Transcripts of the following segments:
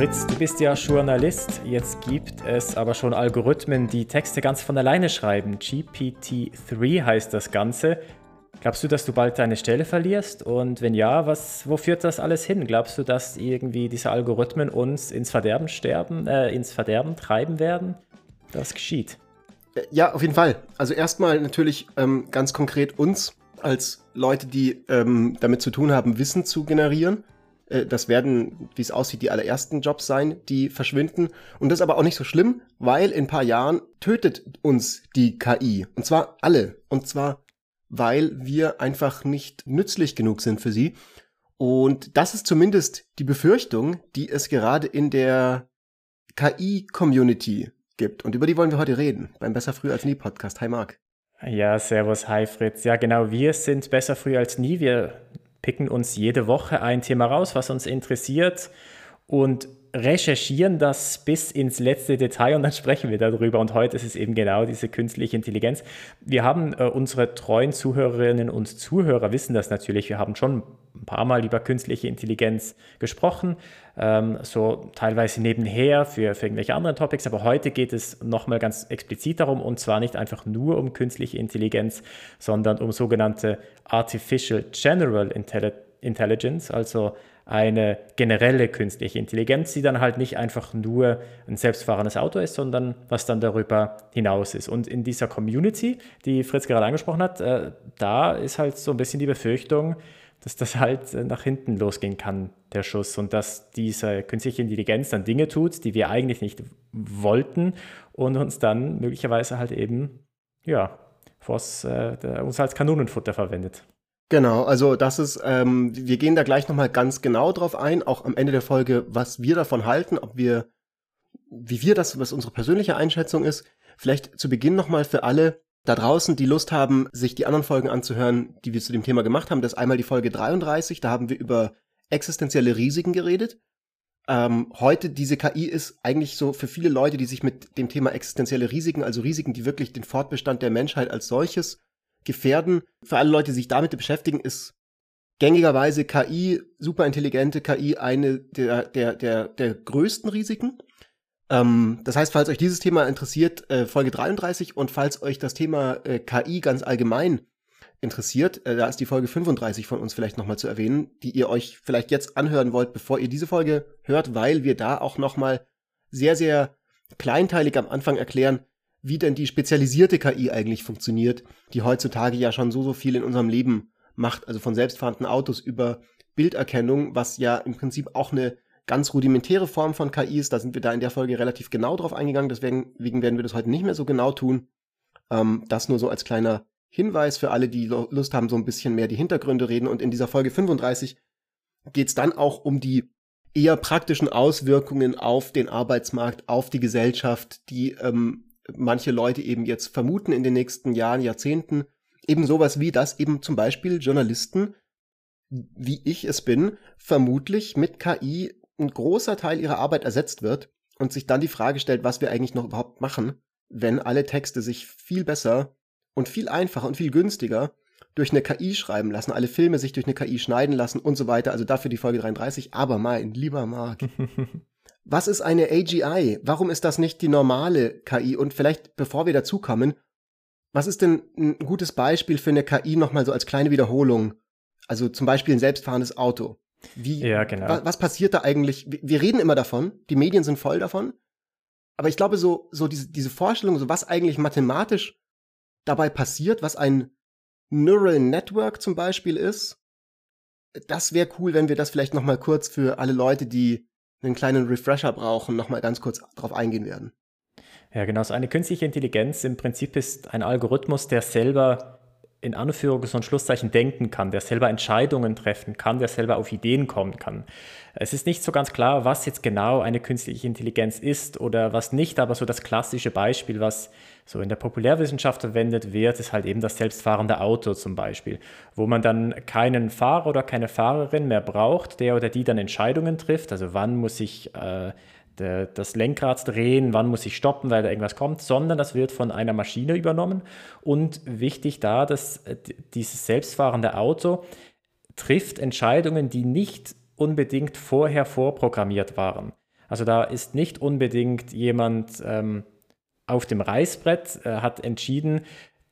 Fritz, du bist ja Journalist. Jetzt gibt es aber schon Algorithmen, die Texte ganz von alleine schreiben. GPT-3 heißt das Ganze. Glaubst du, dass du bald deine Stelle verlierst? Und wenn ja, was, wo führt das alles hin? Glaubst du, dass irgendwie diese Algorithmen uns ins Verderben sterben, äh, ins Verderben treiben werden? Das geschieht. Äh, ja, auf jeden Fall. Also erstmal natürlich ähm, ganz konkret uns als Leute, die ähm, damit zu tun haben, Wissen zu generieren. Äh, das werden, wie es aussieht, die allerersten Jobs sein, die verschwinden. Und das ist aber auch nicht so schlimm, weil in ein paar Jahren tötet uns die KI. Und zwar alle. Und zwar, weil wir einfach nicht nützlich genug sind für sie. Und das ist zumindest die Befürchtung, die es gerade in der KI-Community gibt. Und über die wollen wir heute reden beim Besser Früh als Nie Podcast. Hi Marc. Ja, servus, hi Fritz. Ja, genau, wir sind besser früh als nie. Wir picken uns jede Woche ein Thema raus, was uns interessiert. Und recherchieren das bis ins letzte Detail und dann sprechen wir darüber. Und heute ist es eben genau diese künstliche Intelligenz. Wir haben äh, unsere treuen Zuhörerinnen und Zuhörer wissen das natürlich. Wir haben schon ein paar Mal über künstliche Intelligenz gesprochen, ähm, so teilweise nebenher für, für irgendwelche anderen Topics. Aber heute geht es nochmal ganz explizit darum und zwar nicht einfach nur um künstliche Intelligenz, sondern um sogenannte Artificial General Intelligence, also eine generelle künstliche Intelligenz, die dann halt nicht einfach nur ein selbstfahrendes Auto ist, sondern was dann darüber hinaus ist. Und in dieser Community, die Fritz gerade angesprochen hat, äh, da ist halt so ein bisschen die Befürchtung, dass das halt äh, nach hinten losgehen kann, der Schuss, und dass diese künstliche Intelligenz dann Dinge tut, die wir eigentlich nicht wollten und uns dann möglicherweise halt eben, ja, vors, äh, uns als Kanonenfutter verwendet. Genau, also das ist, ähm, wir gehen da gleich nochmal ganz genau drauf ein, auch am Ende der Folge, was wir davon halten, ob wir, wie wir das, was unsere persönliche Einschätzung ist. Vielleicht zu Beginn nochmal für alle da draußen, die Lust haben, sich die anderen Folgen anzuhören, die wir zu dem Thema gemacht haben. Das ist einmal die Folge 33, da haben wir über existenzielle Risiken geredet. Ähm, heute diese KI ist eigentlich so für viele Leute, die sich mit dem Thema existenzielle Risiken, also Risiken, die wirklich den Fortbestand der Menschheit als solches gefährden. Für alle Leute, die sich damit beschäftigen, ist gängigerweise KI, superintelligente KI, eine der, der, der, der größten Risiken. Ähm, das heißt, falls euch dieses Thema interessiert, äh, Folge 33 und falls euch das Thema äh, KI ganz allgemein interessiert, äh, da ist die Folge 35 von uns vielleicht nochmal zu erwähnen, die ihr euch vielleicht jetzt anhören wollt, bevor ihr diese Folge hört, weil wir da auch nochmal sehr, sehr kleinteilig am Anfang erklären, wie denn die spezialisierte KI eigentlich funktioniert, die heutzutage ja schon so, so viel in unserem Leben macht, also von selbstfahrenden Autos über Bilderkennung, was ja im Prinzip auch eine ganz rudimentäre Form von KI ist. Da sind wir da in der Folge relativ genau drauf eingegangen, deswegen werden wir das heute nicht mehr so genau tun. Ähm, das nur so als kleiner Hinweis für alle, die Lust haben, so ein bisschen mehr die Hintergründe reden. Und in dieser Folge 35 geht es dann auch um die eher praktischen Auswirkungen auf den Arbeitsmarkt, auf die Gesellschaft, die ähm, manche Leute eben jetzt vermuten in den nächsten Jahren, Jahrzehnten, eben sowas wie, dass eben zum Beispiel Journalisten, wie ich es bin, vermutlich mit KI ein großer Teil ihrer Arbeit ersetzt wird und sich dann die Frage stellt, was wir eigentlich noch überhaupt machen, wenn alle Texte sich viel besser und viel einfacher und viel günstiger durch eine KI schreiben lassen, alle Filme sich durch eine KI schneiden lassen und so weiter. Also dafür die Folge 33. Aber mein lieber Marc, Was ist eine AGI? Warum ist das nicht die normale KI? Und vielleicht, bevor wir dazu kommen, was ist denn ein gutes Beispiel für eine KI nochmal so als kleine Wiederholung? Also zum Beispiel ein selbstfahrendes Auto. Wie, ja, genau. wa was passiert da eigentlich? Wir reden immer davon, die Medien sind voll davon. Aber ich glaube, so, so diese, diese Vorstellung, so was eigentlich mathematisch dabei passiert, was ein Neural Network zum Beispiel ist, das wäre cool, wenn wir das vielleicht nochmal kurz für alle Leute, die einen kleinen Refresher brauchen, nochmal ganz kurz drauf eingehen werden. Ja, genau. So eine künstliche Intelligenz im Prinzip ist ein Algorithmus, der selber in Anführungs- und Schlusszeichen denken kann, der selber Entscheidungen treffen kann, der selber auf Ideen kommen kann. Es ist nicht so ganz klar, was jetzt genau eine künstliche Intelligenz ist oder was nicht, aber so das klassische Beispiel, was so in der Populärwissenschaft verwendet wird, ist halt eben das selbstfahrende Auto zum Beispiel, wo man dann keinen Fahrer oder keine Fahrerin mehr braucht, der oder die dann Entscheidungen trifft, also wann muss ich äh, das Lenkrad drehen, wann muss ich stoppen, weil da irgendwas kommt, sondern das wird von einer Maschine übernommen. Und wichtig da, dass äh, dieses selbstfahrende Auto trifft Entscheidungen, die nicht unbedingt vorher vorprogrammiert waren. Also da ist nicht unbedingt jemand ähm, auf dem Reißbrett, äh, hat entschieden,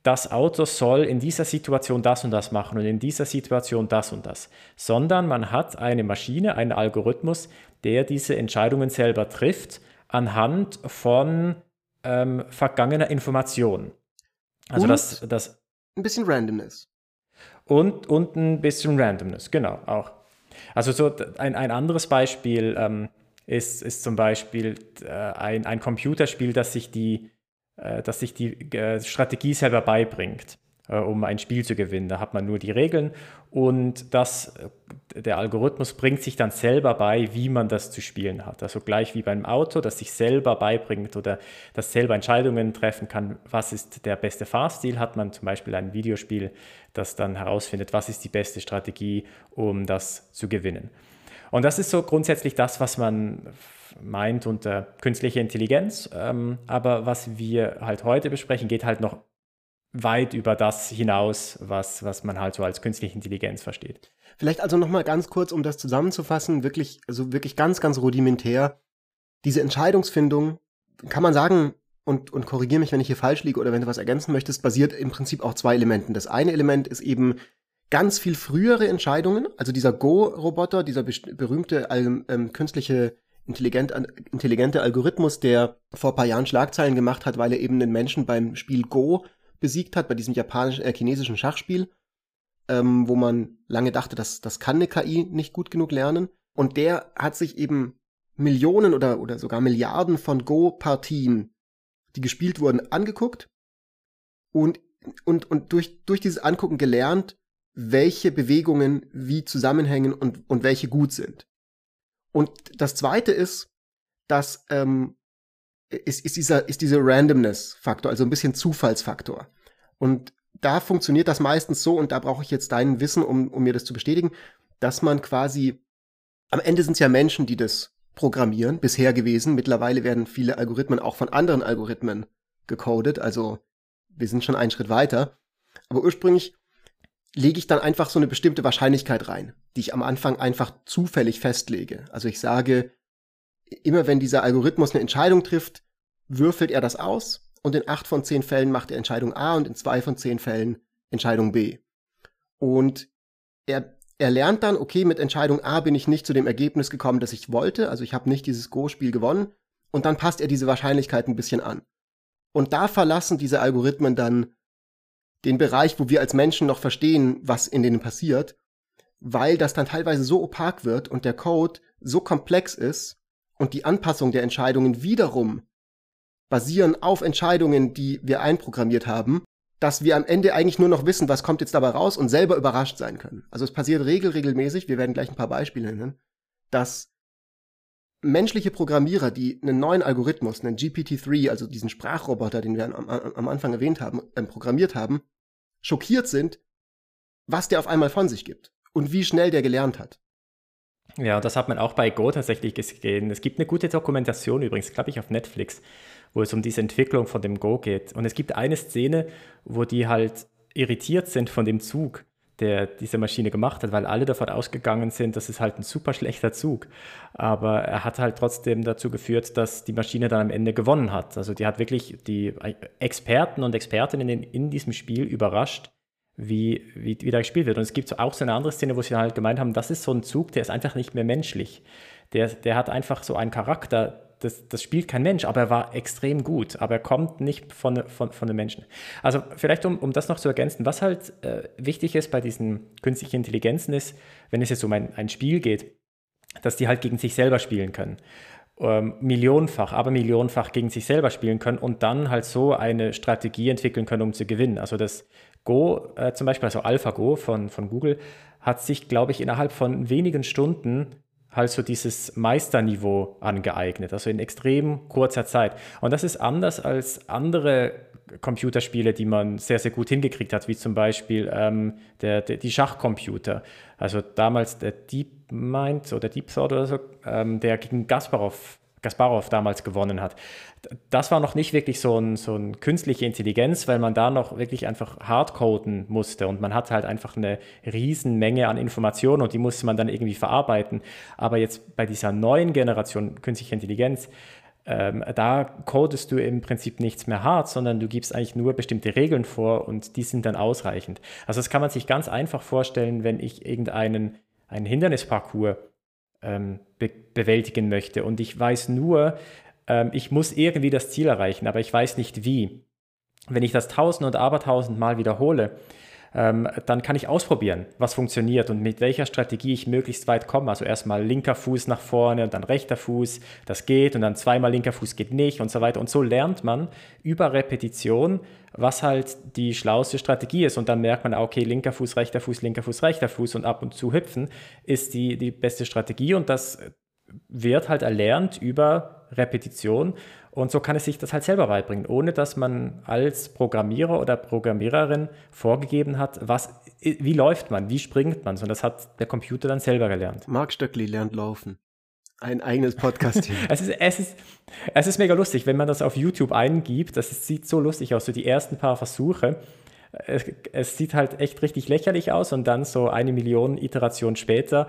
das Auto soll in dieser Situation das und das machen und in dieser Situation das und das, sondern man hat eine Maschine, einen Algorithmus, der diese Entscheidungen selber trifft anhand von ähm, vergangener Information. Also und das, das ein bisschen Randomness. Und, und ein bisschen Randomness, genau, auch. Also so ein, ein anderes Beispiel ähm, ist, ist zum Beispiel äh, ein, ein Computerspiel, das sich die, äh, das sich die äh, Strategie selber beibringt. Äh, um ein Spiel zu gewinnen. Da hat man nur die Regeln und das, äh, der Algorithmus bringt sich dann selber bei, wie man das zu spielen hat. Also gleich wie beim Auto, das sich selber beibringt oder das selber Entscheidungen treffen kann, was ist der beste Fahrstil, hat man zum Beispiel ein Videospiel, das dann herausfindet, was ist die beste Strategie, um das zu gewinnen. Und das ist so grundsätzlich das, was man meint unter künstlicher Intelligenz. Ähm, aber was wir halt heute besprechen, geht halt noch weit über das hinaus, was, was man halt so als künstliche Intelligenz versteht. Vielleicht also nochmal ganz kurz, um das zusammenzufassen, wirklich, also wirklich ganz, ganz rudimentär. Diese Entscheidungsfindung, kann man sagen, und, und korrigiere mich, wenn ich hier falsch liege oder wenn du was ergänzen möchtest, basiert im Prinzip auf zwei Elementen. Das eine Element ist eben ganz viel frühere Entscheidungen, also dieser Go-Roboter, dieser berühmte ähm, künstliche intelligent, intelligente Algorithmus, der vor ein paar Jahren Schlagzeilen gemacht hat, weil er eben den Menschen beim Spiel Go besiegt hat bei diesem japanischen, äh, chinesischen Schachspiel, ähm, wo man lange dachte, dass das kann eine KI nicht gut genug lernen. Und der hat sich eben Millionen oder, oder sogar Milliarden von Go-Partien, die gespielt wurden, angeguckt und, und, und durch, durch dieses Angucken gelernt, welche Bewegungen wie zusammenhängen und, und welche gut sind. Und das zweite ist, dass ähm, ist, ist dieser, ist dieser Randomness-Faktor, also ein bisschen Zufallsfaktor. Und da funktioniert das meistens so, und da brauche ich jetzt dein Wissen, um, um mir das zu bestätigen, dass man quasi, am Ende sind es ja Menschen, die das programmieren, bisher gewesen. Mittlerweile werden viele Algorithmen auch von anderen Algorithmen gecodet, also wir sind schon einen Schritt weiter. Aber ursprünglich lege ich dann einfach so eine bestimmte Wahrscheinlichkeit rein, die ich am Anfang einfach zufällig festlege. Also ich sage, immer wenn dieser Algorithmus eine Entscheidung trifft, würfelt er das aus und in acht von zehn Fällen macht er Entscheidung A und in zwei von zehn Fällen Entscheidung B. Und er, er lernt dann, okay, mit Entscheidung A bin ich nicht zu dem Ergebnis gekommen, das ich wollte, also ich habe nicht dieses Go-Spiel gewonnen, und dann passt er diese Wahrscheinlichkeit ein bisschen an. Und da verlassen diese Algorithmen dann den Bereich, wo wir als Menschen noch verstehen, was in denen passiert, weil das dann teilweise so opak wird und der Code so komplex ist, und die Anpassung der Entscheidungen wiederum basieren auf Entscheidungen, die wir einprogrammiert haben, dass wir am Ende eigentlich nur noch wissen, was kommt jetzt dabei raus und selber überrascht sein können. Also es passiert regel regelmäßig, wir werden gleich ein paar Beispiele nennen, dass menschliche Programmierer, die einen neuen Algorithmus, einen GPT-3, also diesen Sprachroboter, den wir am, am Anfang erwähnt haben, äh, programmiert haben, schockiert sind, was der auf einmal von sich gibt und wie schnell der gelernt hat. Ja, das hat man auch bei Go tatsächlich gesehen. Es gibt eine gute Dokumentation übrigens, glaube ich, auf Netflix, wo es um diese Entwicklung von dem Go geht. Und es gibt eine Szene, wo die halt irritiert sind von dem Zug, der diese Maschine gemacht hat, weil alle davon ausgegangen sind, das ist halt ein super schlechter Zug. Aber er hat halt trotzdem dazu geführt, dass die Maschine dann am Ende gewonnen hat. Also die hat wirklich die Experten und Expertinnen in, in diesem Spiel überrascht, wie, wie, wie da gespielt wird. Und es gibt auch so eine andere Szene, wo sie halt gemeint haben, das ist so ein Zug, der ist einfach nicht mehr menschlich. Der, der hat einfach so einen Charakter, das, das spielt kein Mensch, aber er war extrem gut, aber er kommt nicht von, von, von den Menschen. Also vielleicht, um, um das noch zu ergänzen, was halt äh, wichtig ist bei diesen künstlichen Intelligenzen ist, wenn es jetzt um ein, ein Spiel geht, dass die halt gegen sich selber spielen können. Ähm, millionenfach, aber millionenfach gegen sich selber spielen können und dann halt so eine Strategie entwickeln können, um zu gewinnen. Also das Go äh, zum Beispiel, also AlphaGo von, von Google, hat sich, glaube ich, innerhalb von wenigen Stunden halt so dieses Meisterniveau angeeignet, also in extrem kurzer Zeit. Und das ist anders als andere Computerspiele, die man sehr, sehr gut hingekriegt hat, wie zum Beispiel ähm, der, der, die Schachcomputer. Also damals der DeepMind oder Deep Thought oder so, ähm, der gegen Kasparov Kasparov damals gewonnen hat. Das war noch nicht wirklich so ein, so ein künstliche Intelligenz, weil man da noch wirklich einfach hardcoden musste und man hat halt einfach eine Riesenmenge an Informationen und die musste man dann irgendwie verarbeiten. Aber jetzt bei dieser neuen Generation künstlicher Intelligenz, ähm, da codest du im Prinzip nichts mehr hart, sondern du gibst eigentlich nur bestimmte Regeln vor und die sind dann ausreichend. Also das kann man sich ganz einfach vorstellen, wenn ich irgendeinen einen Hindernisparcours ähm, be bewältigen möchte und ich weiß nur, ähm, ich muss irgendwie das Ziel erreichen, aber ich weiß nicht wie. Wenn ich das tausend und abertausend Mal wiederhole, ähm, dann kann ich ausprobieren, was funktioniert und mit welcher Strategie ich möglichst weit komme. Also erstmal linker Fuß nach vorne und dann rechter Fuß, das geht und dann zweimal linker Fuß geht nicht und so weiter. Und so lernt man über Repetition, was halt die schlauste Strategie ist. Und dann merkt man, okay, linker Fuß, rechter Fuß, linker Fuß, rechter Fuß und ab und zu hüpfen ist die, die beste Strategie und das wird halt erlernt über Repetition und so kann es sich das halt selber beibringen, ohne dass man als Programmierer oder Programmiererin vorgegeben hat, was, wie läuft man, wie springt man, sondern das hat der Computer dann selber gelernt. Marc Stöckli lernt laufen. Ein eigenes Podcast es, ist, es, ist, es ist mega lustig, wenn man das auf YouTube eingibt. Das ist, sieht so lustig aus, so die ersten paar Versuche. Es, es sieht halt echt richtig lächerlich aus und dann so eine Million Iterationen später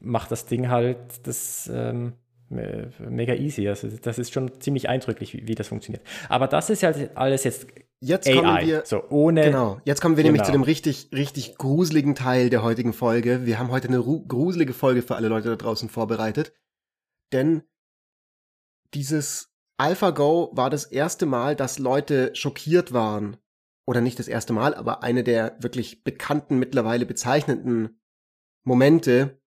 macht das Ding halt das. Ähm, mega easy. Also das ist schon ziemlich eindrücklich, wie, wie das funktioniert. Aber das ist ja alles jetzt Jetzt AI, kommen wir, so ohne. Genau, jetzt kommen wir genau. nämlich zu dem richtig, richtig gruseligen Teil der heutigen Folge. Wir haben heute eine gruselige Folge für alle Leute da draußen vorbereitet. Denn dieses AlphaGo war das erste Mal, dass Leute schockiert waren. Oder nicht das erste Mal, aber eine der wirklich bekannten, mittlerweile bezeichnenden Momente,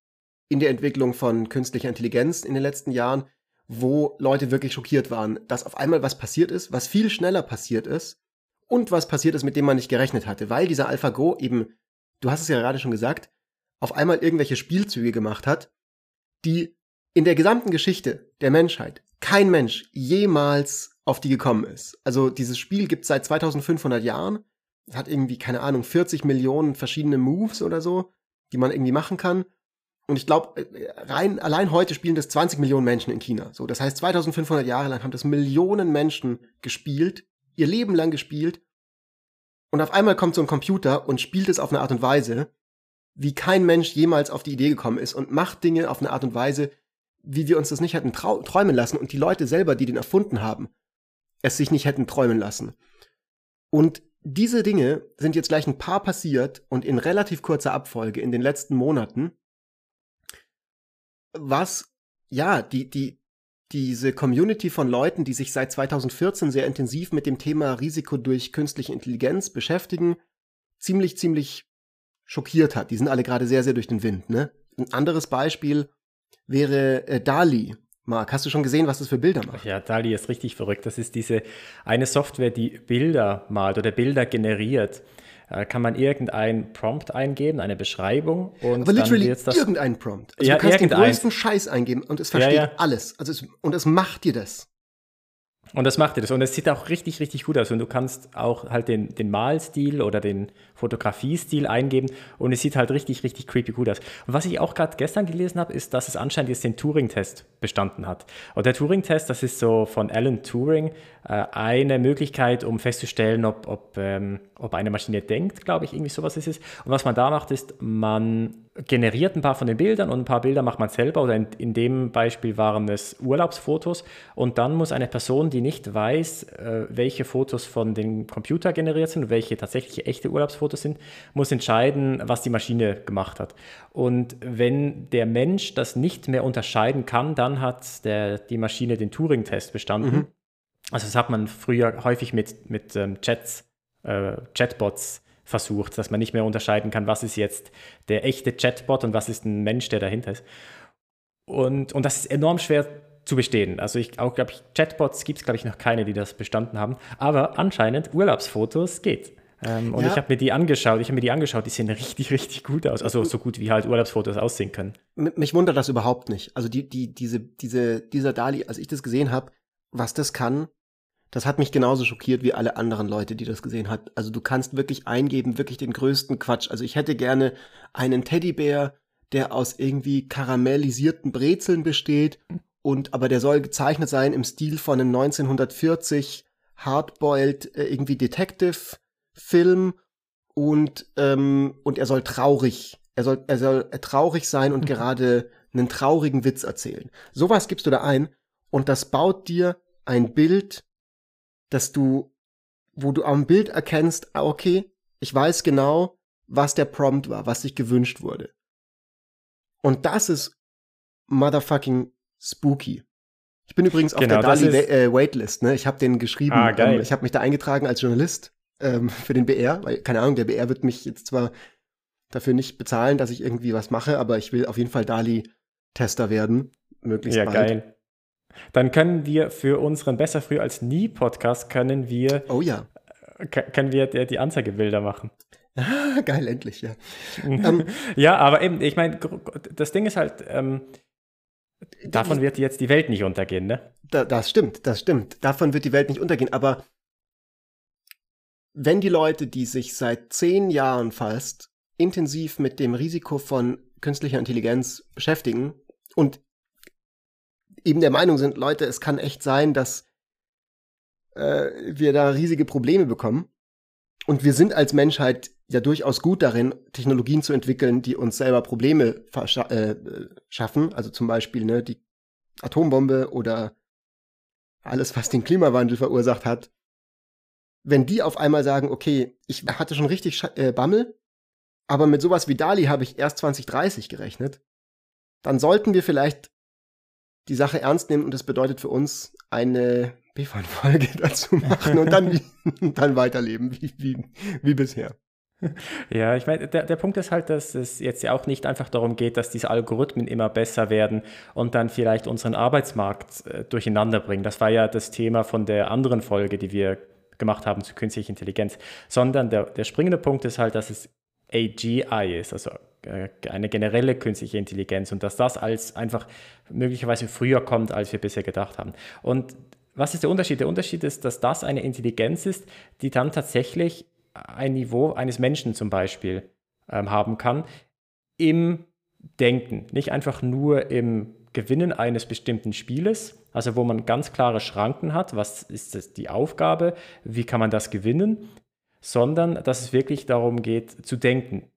in der Entwicklung von künstlicher Intelligenz in den letzten Jahren, wo Leute wirklich schockiert waren, dass auf einmal was passiert ist, was viel schneller passiert ist und was passiert ist, mit dem man nicht gerechnet hatte, weil dieser AlphaGo eben, du hast es ja gerade schon gesagt, auf einmal irgendwelche Spielzüge gemacht hat, die in der gesamten Geschichte der Menschheit kein Mensch jemals auf die gekommen ist. Also dieses Spiel gibt es seit 2500 Jahren, hat irgendwie, keine Ahnung, 40 Millionen verschiedene Moves oder so, die man irgendwie machen kann und ich glaube, äh, rein, allein heute spielen das 20 Millionen Menschen in China. So, das heißt, 2500 Jahre lang haben das Millionen Menschen gespielt, ihr Leben lang gespielt. Und auf einmal kommt so ein Computer und spielt es auf eine Art und Weise, wie kein Mensch jemals auf die Idee gekommen ist und macht Dinge auf eine Art und Weise, wie wir uns das nicht hätten träumen lassen und die Leute selber, die den erfunden haben, es sich nicht hätten träumen lassen. Und diese Dinge sind jetzt gleich ein paar passiert und in relativ kurzer Abfolge in den letzten Monaten was, ja, die, die, diese Community von Leuten, die sich seit 2014 sehr intensiv mit dem Thema Risiko durch künstliche Intelligenz beschäftigen, ziemlich, ziemlich schockiert hat. Die sind alle gerade sehr, sehr durch den Wind, ne? Ein anderes Beispiel wäre äh, Dali. Marc, hast du schon gesehen, was das für Bilder macht? Ja, Dali ist richtig verrückt. Das ist diese eine Software, die Bilder malt oder Bilder generiert. Äh, kann man irgendein Prompt eingeben, eine Beschreibung. Und Aber literally das, irgendein Prompt. Also ja, du kannst den größten Scheiß eingeben und es versteht ja, ja. alles. Also es, und es macht dir das. Und das macht dir das. Und es sieht auch richtig, richtig gut aus. Und du kannst auch halt den, den Malstil oder den Fotografiestil eingeben. Und es sieht halt richtig, richtig creepy gut aus. Und was ich auch gerade gestern gelesen habe, ist, dass es anscheinend jetzt den Turing-Test bestanden hat. Und der Turing-Test, das ist so von Alan Turing äh, eine Möglichkeit, um festzustellen, ob, ob, ähm, ob eine Maschine denkt, glaube ich, irgendwie sowas ist es. Und was man da macht, ist, man generiert ein paar von den Bildern und ein paar Bilder macht man selber oder in, in, dem Beispiel waren es Urlaubsfotos und dann muss eine Person, die nicht weiß, äh, welche Fotos von dem Computer generiert sind und welche tatsächlich echte Urlaubsfotos sind, muss entscheiden, was die Maschine gemacht hat. Und wenn der Mensch das nicht mehr unterscheiden kann, dann hat der, die Maschine den Turing-Test bestanden. Mhm. Also das hat man früher häufig mit, mit ähm, Chats, äh, Chatbots versucht, dass man nicht mehr unterscheiden kann, was ist jetzt der echte Chatbot und was ist ein Mensch, der dahinter ist. Und, und das ist enorm schwer zu bestehen. Also ich auch glaube ich, Chatbots gibt es, glaube ich, noch keine, die das bestanden haben. Aber anscheinend Urlaubsfotos geht. Ähm, und ja. ich habe mir die angeschaut, ich habe mir die angeschaut, die sehen richtig, richtig gut aus. Also so gut wie halt Urlaubsfotos aussehen können. Mich wundert das überhaupt nicht. Also die, die, diese, diese, dieser Dali, als ich das gesehen habe, was das kann, das hat mich genauso schockiert wie alle anderen Leute, die das gesehen hat. Also du kannst wirklich eingeben, wirklich den größten Quatsch. Also ich hätte gerne einen Teddybär, der aus irgendwie karamellisierten Brezeln besteht und aber der soll gezeichnet sein im Stil von einem 1940 hardboiled äh, irgendwie Detective Film und ähm, und er soll traurig, er soll er soll traurig sein und mhm. gerade einen traurigen Witz erzählen. Sowas gibst du da ein und das baut dir ein Bild, dass du wo du am Bild erkennst, ah, okay, ich weiß genau, was der Prompt war, was sich gewünscht wurde. Und das ist motherfucking spooky. Ich bin übrigens auf genau, der Dali äh, Waitlist, ne? Ich habe den geschrieben. Ah, geil. Ähm, ich habe mich da eingetragen als Journalist ähm, für den BR, weil keine Ahnung, der BR wird mich jetzt zwar dafür nicht bezahlen, dass ich irgendwie was mache, aber ich will auf jeden Fall Dali Tester werden, möglichst ja, bald. geil. Dann können wir für unseren Besser früh als nie Podcast können wir Oh ja. Können wir die Anzeigebilder machen. Ah, geil, endlich, ja. ähm, ja, aber eben, ich meine, das Ding ist halt, ähm, davon wird jetzt die Welt nicht untergehen, ne? Da, das stimmt, das stimmt. Davon wird die Welt nicht untergehen, aber wenn die Leute, die sich seit zehn Jahren fast intensiv mit dem Risiko von künstlicher Intelligenz beschäftigen und eben der Meinung sind, Leute, es kann echt sein, dass äh, wir da riesige Probleme bekommen. Und wir sind als Menschheit ja durchaus gut darin, Technologien zu entwickeln, die uns selber Probleme äh, schaffen. Also zum Beispiel ne, die Atombombe oder alles, was den Klimawandel verursacht hat. Wenn die auf einmal sagen, okay, ich hatte schon richtig Sch äh, Bammel, aber mit sowas wie Dali habe ich erst 2030 gerechnet, dann sollten wir vielleicht die Sache ernst nehmen und das bedeutet für uns eine B-Folge dazu machen und dann, dann weiterleben wie, wie, wie bisher. Ja, ich meine, der, der Punkt ist halt, dass es jetzt ja auch nicht einfach darum geht, dass diese Algorithmen immer besser werden und dann vielleicht unseren Arbeitsmarkt äh, durcheinander bringen. Das war ja das Thema von der anderen Folge, die wir gemacht haben zu künstlicher Intelligenz, sondern der, der springende Punkt ist halt, dass es AGI ist, also eine generelle künstliche Intelligenz und dass das als einfach möglicherweise früher kommt, als wir bisher gedacht haben. Und was ist der Unterschied? Der Unterschied ist, dass das eine Intelligenz ist, die dann tatsächlich ein Niveau eines Menschen zum Beispiel ähm, haben kann im Denken, nicht einfach nur im Gewinnen eines bestimmten Spieles, also wo man ganz klare Schranken hat, was ist das, die Aufgabe, wie kann man das gewinnen, sondern dass es wirklich darum geht zu denken, äh,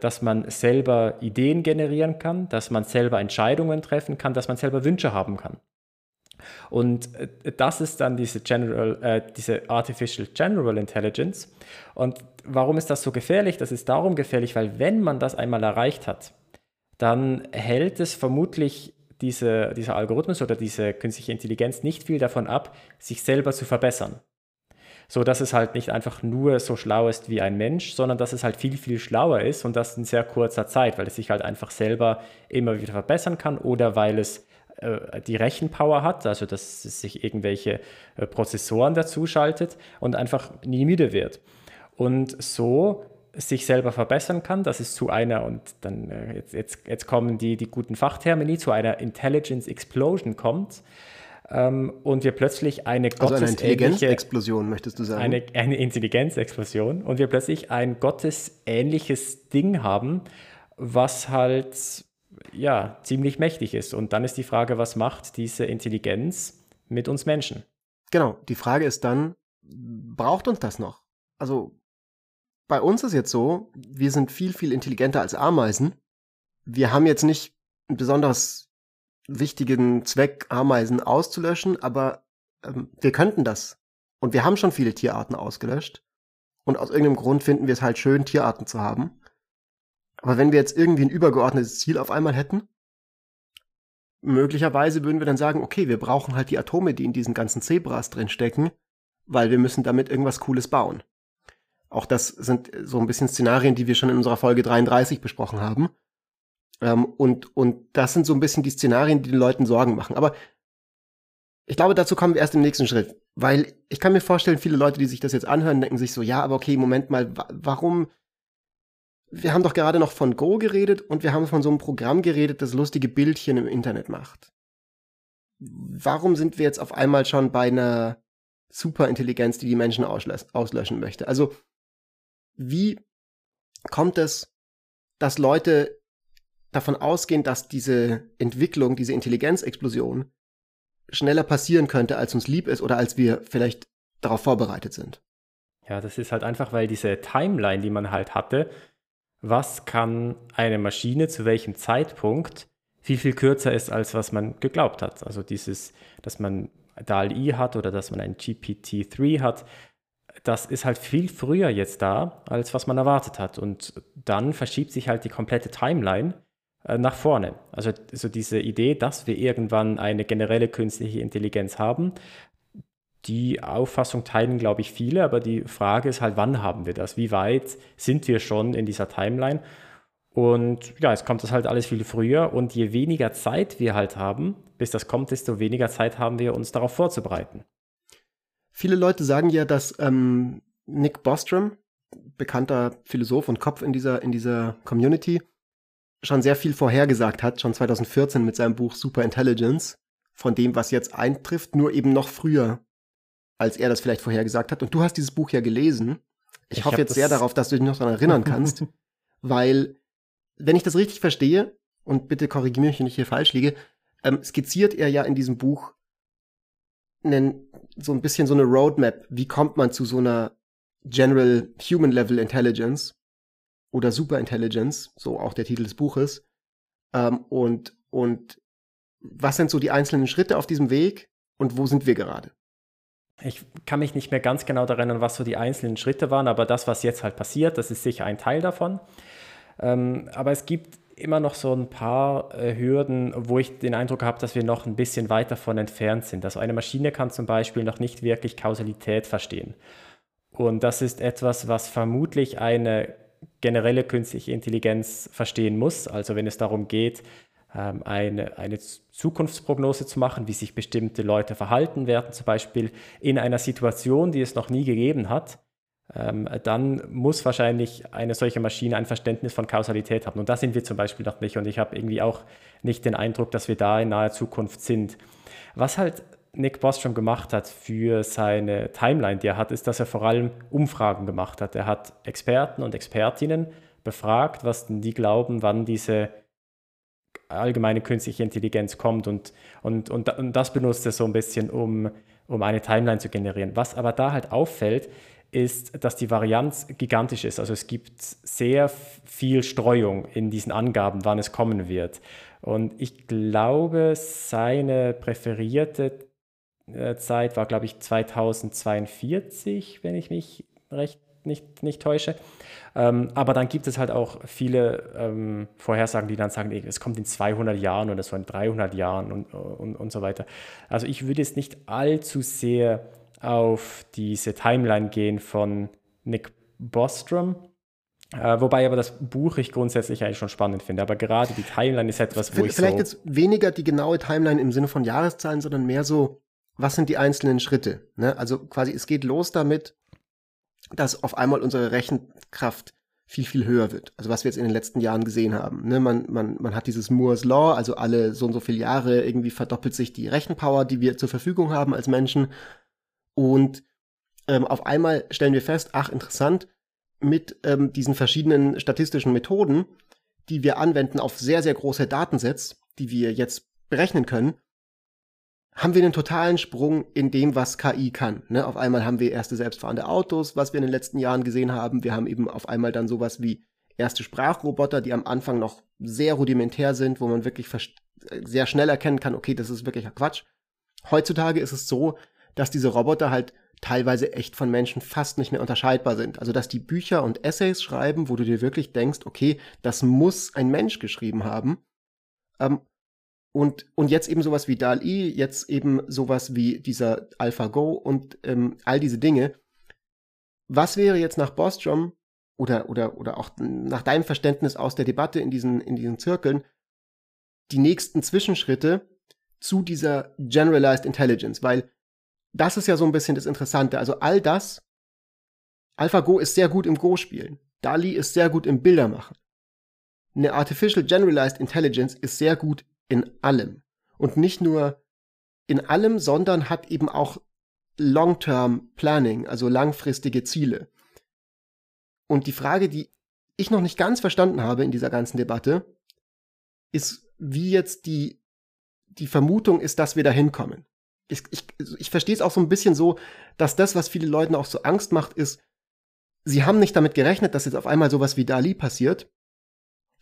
dass man selber Ideen generieren kann, dass man selber Entscheidungen treffen kann, dass man selber Wünsche haben kann. Und äh, das ist dann diese, General, äh, diese Artificial General Intelligence. Und warum ist das so gefährlich? Das ist darum gefährlich, weil wenn man das einmal erreicht hat, dann hält es vermutlich diese, dieser Algorithmus oder diese künstliche Intelligenz nicht viel davon ab, sich selber zu verbessern. So dass es halt nicht einfach nur so schlau ist wie ein Mensch, sondern dass es halt viel, viel schlauer ist und das in sehr kurzer Zeit, weil es sich halt einfach selber immer wieder verbessern kann oder weil es äh, die Rechenpower hat, also dass es sich irgendwelche äh, Prozessoren dazu schaltet und einfach nie müde wird. Und so sich selber verbessern kann, dass es zu einer, und dann äh, jetzt, jetzt, jetzt kommen die, die guten Fachtermini, zu einer Intelligence Explosion kommt ähm, und wir plötzlich eine also eine Intelligenzexplosion, möchtest du sagen? Eine, eine Intelligenzexplosion und wir plötzlich ein gottesähnliches Ding haben, was halt ja, ziemlich mächtig ist. Und dann ist die Frage, was macht diese Intelligenz mit uns Menschen? Genau, die Frage ist dann, braucht uns das noch? Also bei uns ist jetzt so, wir sind viel, viel intelligenter als Ameisen. Wir haben jetzt nicht einen besonders wichtigen Zweck, Ameisen auszulöschen, aber ähm, wir könnten das. Und wir haben schon viele Tierarten ausgelöscht. Und aus irgendeinem Grund finden wir es halt schön, Tierarten zu haben. Aber wenn wir jetzt irgendwie ein übergeordnetes Ziel auf einmal hätten, möglicherweise würden wir dann sagen, okay, wir brauchen halt die Atome, die in diesen ganzen Zebras drin stecken, weil wir müssen damit irgendwas Cooles bauen. Auch das sind so ein bisschen Szenarien, die wir schon in unserer Folge 33 besprochen haben. Ähm, und, und das sind so ein bisschen die Szenarien, die den Leuten Sorgen machen. Aber ich glaube, dazu kommen wir erst im nächsten Schritt. Weil ich kann mir vorstellen, viele Leute, die sich das jetzt anhören, denken sich so, ja, aber okay, Moment mal, warum wir haben doch gerade noch von Go geredet und wir haben von so einem Programm geredet, das lustige Bildchen im Internet macht. Warum sind wir jetzt auf einmal schon bei einer Superintelligenz, die die Menschen auslöschen möchte? Also, wie kommt es, dass Leute davon ausgehen, dass diese Entwicklung, diese Intelligenzexplosion schneller passieren könnte, als uns lieb ist oder als wir vielleicht darauf vorbereitet sind. Ja, das ist halt einfach, weil diese Timeline, die man halt hatte, was kann eine Maschine zu welchem Zeitpunkt viel, viel kürzer ist, als was man geglaubt hat. Also dieses, dass man DAL-I hat oder dass man ein GPT-3 hat, das ist halt viel früher jetzt da, als was man erwartet hat. Und dann verschiebt sich halt die komplette Timeline nach vorne. Also so diese Idee, dass wir irgendwann eine generelle künstliche Intelligenz haben, die Auffassung teilen, glaube ich, viele, aber die Frage ist halt, wann haben wir das? Wie weit sind wir schon in dieser Timeline? Und ja, es kommt das halt alles viel früher und je weniger Zeit wir halt haben, bis das kommt, desto weniger Zeit haben wir, uns darauf vorzubereiten. Viele Leute sagen ja, dass ähm, Nick Bostrom, bekannter Philosoph und Kopf in dieser, in dieser Community, schon sehr viel vorhergesagt hat, schon 2014 mit seinem Buch Super Intelligence, von dem, was jetzt eintrifft, nur eben noch früher als er das vielleicht vorhergesagt hat. Und du hast dieses Buch ja gelesen. Ich, ich hoffe jetzt sehr darauf, dass du dich noch daran erinnern kannst, weil, wenn ich das richtig verstehe, und bitte korrigiere mich, wenn ich hier falsch liege, ähm, skizziert er ja in diesem Buch einen, so ein bisschen so eine Roadmap. Wie kommt man zu so einer General Human Level Intelligence oder Super Intelligence, so auch der Titel des Buches. Ähm, und, und was sind so die einzelnen Schritte auf diesem Weg und wo sind wir gerade? Ich kann mich nicht mehr ganz genau daran erinnern, was so die einzelnen Schritte waren, aber das, was jetzt halt passiert, das ist sicher ein Teil davon. Ähm, aber es gibt immer noch so ein paar äh, Hürden, wo ich den Eindruck habe, dass wir noch ein bisschen weit davon entfernt sind. Also eine Maschine kann zum Beispiel noch nicht wirklich Kausalität verstehen. Und das ist etwas, was vermutlich eine generelle künstliche Intelligenz verstehen muss. Also wenn es darum geht, ähm, eine, eine Zukunftsprognose zu machen, wie sich bestimmte Leute verhalten werden, zum Beispiel in einer Situation, die es noch nie gegeben hat, ähm, dann muss wahrscheinlich eine solche Maschine ein Verständnis von Kausalität haben. Und da sind wir zum Beispiel noch nicht. Und ich habe irgendwie auch nicht den Eindruck, dass wir da in naher Zukunft sind. Was halt Nick Bostrom gemacht hat für seine Timeline, die er hat, ist, dass er vor allem Umfragen gemacht hat. Er hat Experten und Expertinnen befragt, was denn die glauben, wann diese allgemeine künstliche Intelligenz kommt und, und, und, und das benutzt er so ein bisschen, um, um eine Timeline zu generieren. Was aber da halt auffällt, ist, dass die Varianz gigantisch ist. Also es gibt sehr viel Streuung in diesen Angaben, wann es kommen wird. Und ich glaube, seine präferierte Zeit war, glaube ich, 2042, wenn ich mich recht nicht, nicht täusche. Ähm, aber dann gibt es halt auch viele ähm, Vorhersagen, die dann sagen, es kommt in 200 Jahren oder so in 300 Jahren und, und, und so weiter. Also ich würde jetzt nicht allzu sehr auf diese Timeline gehen von Nick Bostrom. Äh, wobei aber das Buch ich grundsätzlich eigentlich schon spannend finde. Aber gerade die Timeline ist etwas, wo Vielleicht ich Vielleicht so jetzt weniger die genaue Timeline im Sinne von Jahreszahlen, sondern mehr so, was sind die einzelnen Schritte? Ne? Also quasi, es geht los damit, dass auf einmal unsere Rechenkraft viel, viel höher wird. Also was wir jetzt in den letzten Jahren gesehen haben. Ne, man, man, man hat dieses Moore's Law, also alle so und so viele Jahre irgendwie verdoppelt sich die Rechenpower, die wir zur Verfügung haben als Menschen. Und ähm, auf einmal stellen wir fest, ach interessant, mit ähm, diesen verschiedenen statistischen Methoden, die wir anwenden auf sehr, sehr große Datensets, die wir jetzt berechnen können, haben wir einen totalen Sprung in dem, was KI kann. Ne? Auf einmal haben wir erste selbstfahrende Autos, was wir in den letzten Jahren gesehen haben. Wir haben eben auf einmal dann sowas wie erste Sprachroboter, die am Anfang noch sehr rudimentär sind, wo man wirklich sehr schnell erkennen kann, okay, das ist wirklich Quatsch. Heutzutage ist es so, dass diese Roboter halt teilweise echt von Menschen fast nicht mehr unterscheidbar sind. Also dass die Bücher und Essays schreiben, wo du dir wirklich denkst, okay, das muss ein Mensch geschrieben haben. Ähm, und, und jetzt eben sowas wie DAL-I, jetzt eben sowas wie dieser AlphaGo und ähm, all diese Dinge. Was wäre jetzt nach Bostrom oder, oder, oder auch nach deinem Verständnis aus der Debatte in diesen, in diesen Zirkeln die nächsten Zwischenschritte zu dieser Generalized Intelligence? Weil das ist ja so ein bisschen das Interessante. Also all das, AlphaGo ist sehr gut im Go-Spielen. DALI ist sehr gut im Bildermachen. Eine Artificial Generalized Intelligence ist sehr gut in allem. Und nicht nur in allem, sondern hat eben auch Long-Term Planning, also langfristige Ziele. Und die Frage, die ich noch nicht ganz verstanden habe in dieser ganzen Debatte, ist, wie jetzt die, die Vermutung ist, dass wir da hinkommen. Ich, ich, ich verstehe es auch so ein bisschen so, dass das, was viele Leuten auch so Angst macht, ist, sie haben nicht damit gerechnet, dass jetzt auf einmal sowas wie Dali passiert,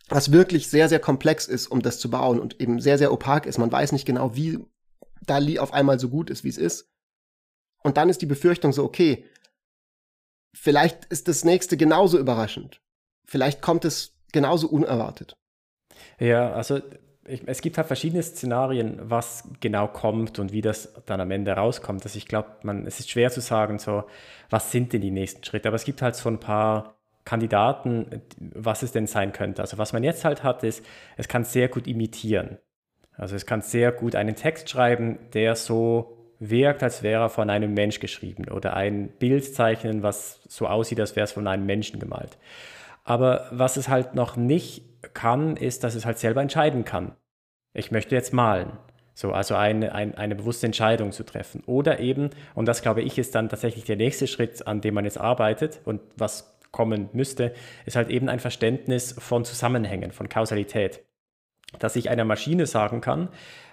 was wirklich sehr, sehr komplex ist, um das zu bauen und eben sehr, sehr opak ist. Man weiß nicht genau, wie Dali auf einmal so gut ist, wie es ist. Und dann ist die Befürchtung so, okay, vielleicht ist das nächste genauso überraschend. Vielleicht kommt es genauso unerwartet. Ja, also ich, es gibt halt verschiedene Szenarien, was genau kommt und wie das dann am Ende rauskommt. Also ich glaube, es ist schwer zu sagen, so, was sind denn die nächsten Schritte. Aber es gibt halt so ein paar Kandidaten, was es denn sein könnte. Also was man jetzt halt hat, ist, es kann sehr gut imitieren. Also es kann sehr gut einen Text schreiben, der so wirkt, als wäre er von einem Mensch geschrieben oder ein Bild zeichnen, was so aussieht, als wäre es von einem Menschen gemalt. Aber was es halt noch nicht kann, ist, dass es halt selber entscheiden kann. Ich möchte jetzt malen. So, also eine, eine, eine bewusste Entscheidung zu treffen. Oder eben, und das glaube ich, ist dann tatsächlich der nächste Schritt, an dem man jetzt arbeitet und was kommen müsste, ist halt eben ein Verständnis von Zusammenhängen, von Kausalität. Dass ich einer Maschine sagen kann,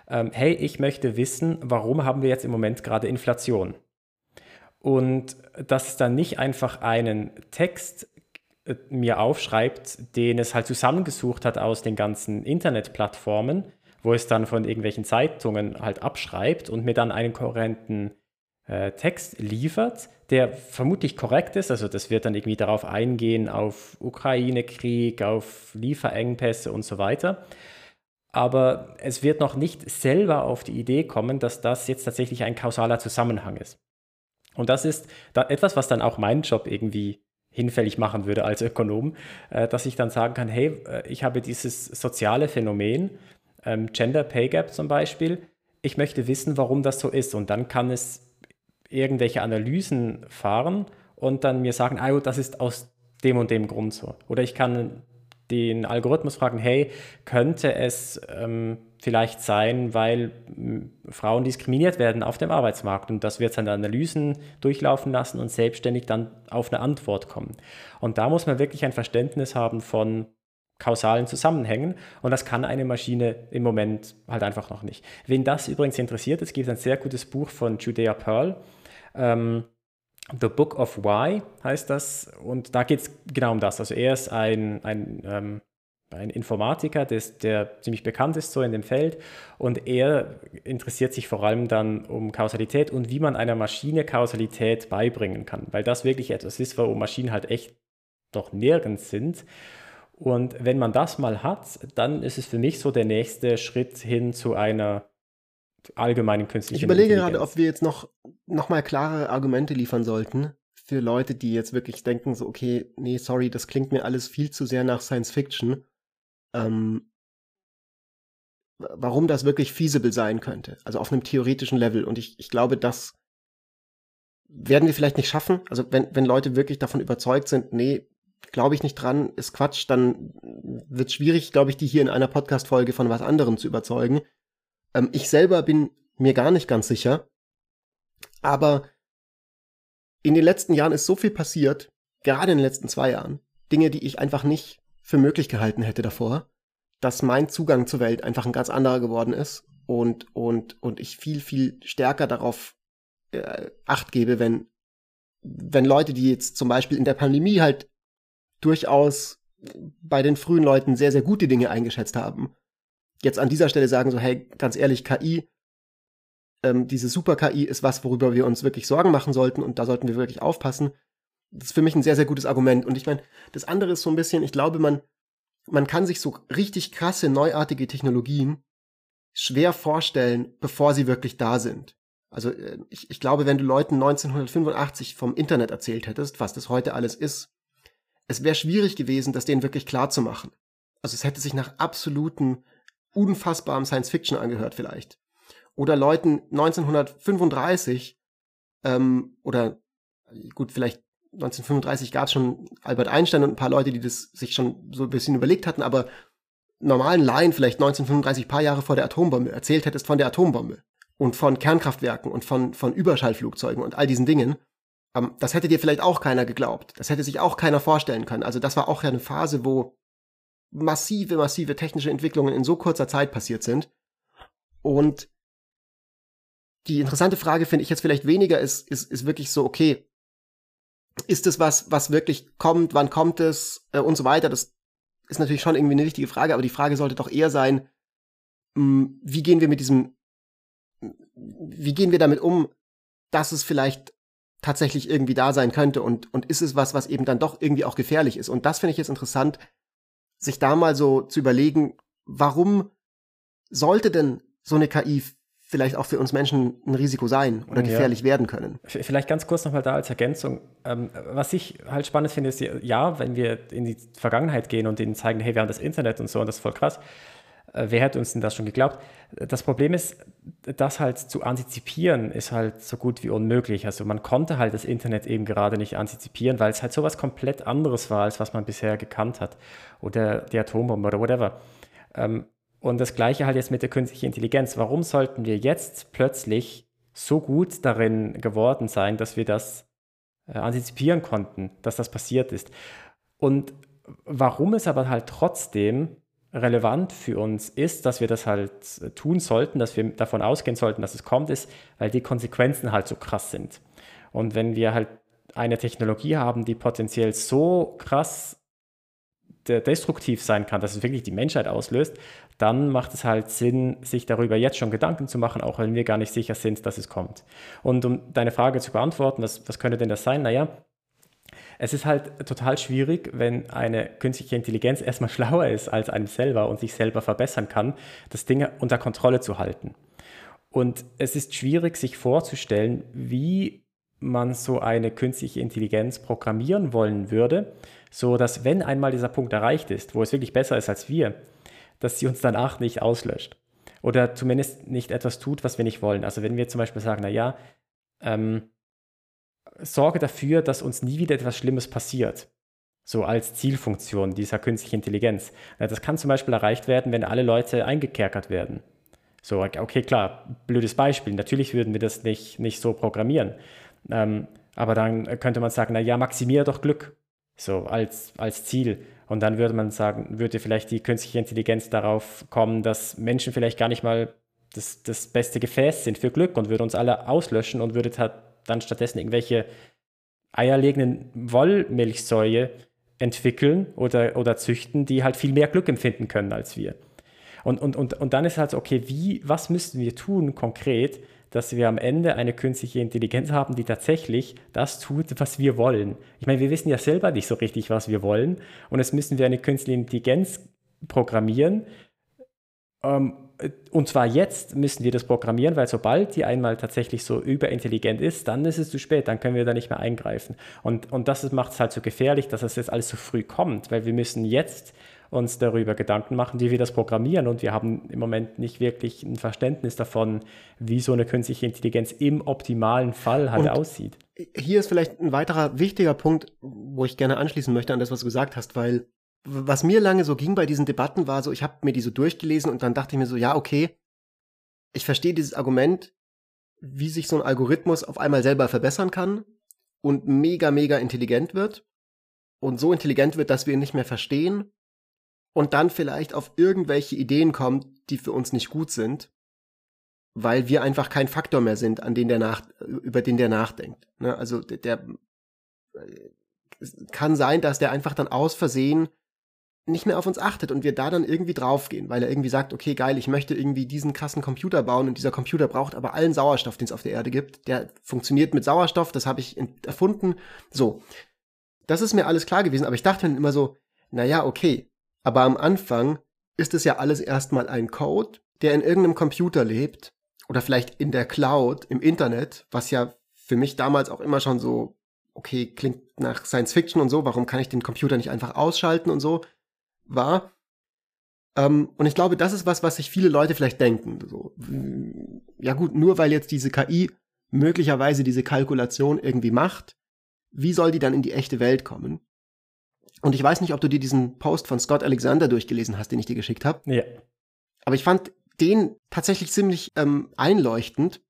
ähm, hey, ich möchte wissen, warum haben wir jetzt im Moment gerade Inflation? Und dass es dann nicht einfach einen Text äh, mir aufschreibt, den es halt zusammengesucht hat aus den ganzen Internetplattformen, wo es dann von irgendwelchen Zeitungen halt abschreibt und mir dann einen kohärenten äh, Text liefert, der vermutlich korrekt ist. Also das wird dann irgendwie darauf eingehen, auf Ukraine-Krieg, auf Lieferengpässe und so weiter. Aber es wird noch nicht selber auf die Idee kommen, dass das jetzt tatsächlich ein kausaler Zusammenhang ist. Und das ist da etwas, was dann auch meinen Job irgendwie hinfällig machen würde als Ökonom, äh, dass ich dann sagen kann, hey, äh, ich habe dieses soziale Phänomen, ähm, Gender Pay Gap zum Beispiel, ich möchte wissen, warum das so ist. Und dann kann es irgendwelche Analysen fahren und dann mir sagen, ah, das ist aus dem und dem Grund so. Oder ich kann den Algorithmus fragen, hey, könnte es ähm, vielleicht sein, weil Frauen diskriminiert werden auf dem Arbeitsmarkt und das wird dann Analysen durchlaufen lassen und selbstständig dann auf eine Antwort kommen. Und da muss man wirklich ein Verständnis haben von kausalen Zusammenhängen und das kann eine Maschine im Moment halt einfach noch nicht. Wen das übrigens interessiert, es gibt ein sehr gutes Buch von Judea Pearl, ähm, The Book of Why heißt das und da geht es genau um das. Also er ist ein, ein, ähm, ein Informatiker, des, der ziemlich bekannt ist so in dem Feld und er interessiert sich vor allem dann um Kausalität und wie man einer Maschine Kausalität beibringen kann, weil das wirklich etwas ist, wo Maschinen halt echt noch nirgends sind. Und wenn man das mal hat, dann ist es für mich so der nächste Schritt hin zu einer allgemeinen künstlichen Ich überlege gerade, ob wir jetzt noch, noch mal klare Argumente liefern sollten für Leute, die jetzt wirklich denken, so, okay, nee, sorry, das klingt mir alles viel zu sehr nach Science Fiction. Ähm, warum das wirklich feasible sein könnte, also auf einem theoretischen Level. Und ich, ich glaube, das werden wir vielleicht nicht schaffen. Also wenn, wenn Leute wirklich davon überzeugt sind, nee, glaube ich nicht dran, ist Quatsch, dann wird es schwierig, glaube ich, die hier in einer Podcast-Folge von was anderem zu überzeugen. Ähm, ich selber bin mir gar nicht ganz sicher. Aber in den letzten Jahren ist so viel passiert, gerade in den letzten zwei Jahren, Dinge, die ich einfach nicht für möglich gehalten hätte davor, dass mein Zugang zur Welt einfach ein ganz anderer geworden ist und, und, und ich viel, viel stärker darauf äh, Acht gebe, wenn, wenn Leute, die jetzt zum Beispiel in der Pandemie halt durchaus bei den frühen Leuten sehr, sehr gute Dinge eingeschätzt haben, jetzt an dieser Stelle sagen, so, hey, ganz ehrlich, KI, ähm, diese Super-KI ist was, worüber wir uns wirklich Sorgen machen sollten und da sollten wir wirklich aufpassen. Das ist für mich ein sehr, sehr gutes Argument. Und ich meine, das andere ist so ein bisschen, ich glaube, man, man kann sich so richtig krasse, neuartige Technologien schwer vorstellen, bevor sie wirklich da sind. Also äh, ich, ich glaube, wenn du Leuten 1985 vom Internet erzählt hättest, was das heute alles ist, es wäre schwierig gewesen, das denen wirklich klar zu machen. Also es hätte sich nach absoluten unfassbarem Science Fiction angehört vielleicht. Oder Leuten 1935 ähm, oder gut, vielleicht 1935 gab es schon Albert Einstein und ein paar Leute, die das sich schon so ein bisschen überlegt hatten, aber normalen Laien vielleicht 1935, paar Jahre vor der Atombombe, erzählt hättest von der Atombombe und von Kernkraftwerken und von, von Überschallflugzeugen und all diesen Dingen, ähm, das hätte dir vielleicht auch keiner geglaubt. Das hätte sich auch keiner vorstellen können. Also das war auch ja eine Phase, wo massive, massive technische Entwicklungen in so kurzer Zeit passiert sind. Und die interessante Frage finde ich jetzt vielleicht weniger ist, ist, ist wirklich so, okay, ist es was, was wirklich kommt, wann kommt es äh, und so weiter. Das ist natürlich schon irgendwie eine wichtige Frage, aber die Frage sollte doch eher sein, mh, hm, wie gehen wir mit diesem, wie gehen wir damit um, dass es vielleicht tatsächlich irgendwie da sein könnte und, und ist es was, was eben dann doch irgendwie auch gefährlich ist. Und das finde ich jetzt interessant, sich da mal so zu überlegen, warum sollte denn so eine KI vielleicht auch für uns Menschen ein Risiko sein oder gefährlich ja. werden können. Vielleicht ganz kurz nochmal da als Ergänzung. Ähm, was ich halt spannend finde, ist ja, wenn wir in die Vergangenheit gehen und ihnen zeigen, hey, wir haben das Internet und so und das ist voll krass. Äh, wer hätte uns denn das schon geglaubt? Das Problem ist, das halt zu antizipieren, ist halt so gut wie unmöglich. Also man konnte halt das Internet eben gerade nicht antizipieren, weil es halt so was komplett anderes war, als was man bisher gekannt hat. Oder die Atombombe oder whatever. Ähm, und das gleiche halt jetzt mit der künstlichen Intelligenz. Warum sollten wir jetzt plötzlich so gut darin geworden sein, dass wir das äh, antizipieren konnten, dass das passiert ist? Und warum es aber halt trotzdem relevant für uns ist, dass wir das halt tun sollten, dass wir davon ausgehen sollten, dass es kommt, ist, weil die Konsequenzen halt so krass sind. Und wenn wir halt eine Technologie haben, die potenziell so krass destruktiv sein kann, dass es wirklich die Menschheit auslöst, dann macht es halt Sinn, sich darüber jetzt schon Gedanken zu machen, auch wenn wir gar nicht sicher sind, dass es kommt. Und um deine Frage zu beantworten, was, was könnte denn das sein? Naja, es ist halt total schwierig, wenn eine künstliche Intelligenz erstmal schlauer ist als einem selber und sich selber verbessern kann, das Ding unter Kontrolle zu halten. Und es ist schwierig, sich vorzustellen, wie man so eine künstliche Intelligenz programmieren wollen würde, so dass wenn einmal dieser Punkt erreicht ist, wo es wirklich besser ist als wir, dass sie uns danach nicht auslöscht. Oder zumindest nicht etwas tut, was wir nicht wollen. Also wenn wir zum Beispiel sagen, naja, ähm, sorge dafür, dass uns nie wieder etwas Schlimmes passiert. So als Zielfunktion dieser künstlichen Intelligenz. Das kann zum Beispiel erreicht werden, wenn alle Leute eingekerkert werden. So, okay, klar, blödes Beispiel. Natürlich würden wir das nicht, nicht so programmieren. Ähm, aber dann könnte man sagen, naja, maximiere doch Glück. So als, als Ziel. Und dann würde man sagen, würde vielleicht die künstliche Intelligenz darauf kommen, dass Menschen vielleicht gar nicht mal das, das beste Gefäß sind für Glück und würde uns alle auslöschen und würde dann stattdessen irgendwelche eierlegenden Wollmilchsäue entwickeln oder, oder züchten, die halt viel mehr Glück empfinden können als wir. Und, und, und, und dann ist halt so, okay, wie, was müssten wir tun konkret, dass wir am Ende eine künstliche Intelligenz haben, die tatsächlich das tut, was wir wollen. Ich meine, wir wissen ja selber nicht so richtig, was wir wollen. Und jetzt müssen wir eine künstliche Intelligenz programmieren. Ähm, und zwar jetzt müssen wir das programmieren, weil sobald die einmal tatsächlich so überintelligent ist, dann ist es zu spät, dann können wir da nicht mehr eingreifen. Und, und das macht es halt so gefährlich, dass es jetzt alles so früh kommt, weil wir müssen jetzt uns darüber Gedanken machen, wie wir das programmieren. Und wir haben im Moment nicht wirklich ein Verständnis davon, wie so eine künstliche Intelligenz im optimalen Fall halt und aussieht. Hier ist vielleicht ein weiterer wichtiger Punkt, wo ich gerne anschließen möchte an das, was du gesagt hast, weil was mir lange so ging bei diesen Debatten war so, ich habe mir die so durchgelesen und dann dachte ich mir so, ja, okay, ich verstehe dieses Argument, wie sich so ein Algorithmus auf einmal selber verbessern kann und mega, mega intelligent wird und so intelligent wird, dass wir ihn nicht mehr verstehen und dann vielleicht auf irgendwelche Ideen kommt, die für uns nicht gut sind, weil wir einfach kein Faktor mehr sind, an den der nach, über den der nachdenkt. Ne? Also der, der es kann sein, dass der einfach dann aus Versehen nicht mehr auf uns achtet und wir da dann irgendwie draufgehen, weil er irgendwie sagt, okay, geil, ich möchte irgendwie diesen krassen Computer bauen und dieser Computer braucht aber allen Sauerstoff, den es auf der Erde gibt. Der funktioniert mit Sauerstoff, das habe ich erfunden. So. Das ist mir alles klar gewesen, aber ich dachte dann immer so, naja, okay, aber am Anfang ist es ja alles erstmal ein Code, der in irgendeinem Computer lebt oder vielleicht in der Cloud, im Internet, was ja für mich damals auch immer schon so, okay, klingt nach Science Fiction und so, warum kann ich den Computer nicht einfach ausschalten und so, war. Ähm, und ich glaube, das ist was, was sich viele Leute vielleicht denken. So, ja gut, nur weil jetzt diese KI möglicherweise diese Kalkulation irgendwie macht, wie soll die dann in die echte Welt kommen? Und ich weiß nicht, ob du dir diesen Post von Scott Alexander durchgelesen hast, den ich dir geschickt habe. Ja. Aber ich fand den tatsächlich ziemlich ähm, einleuchtend.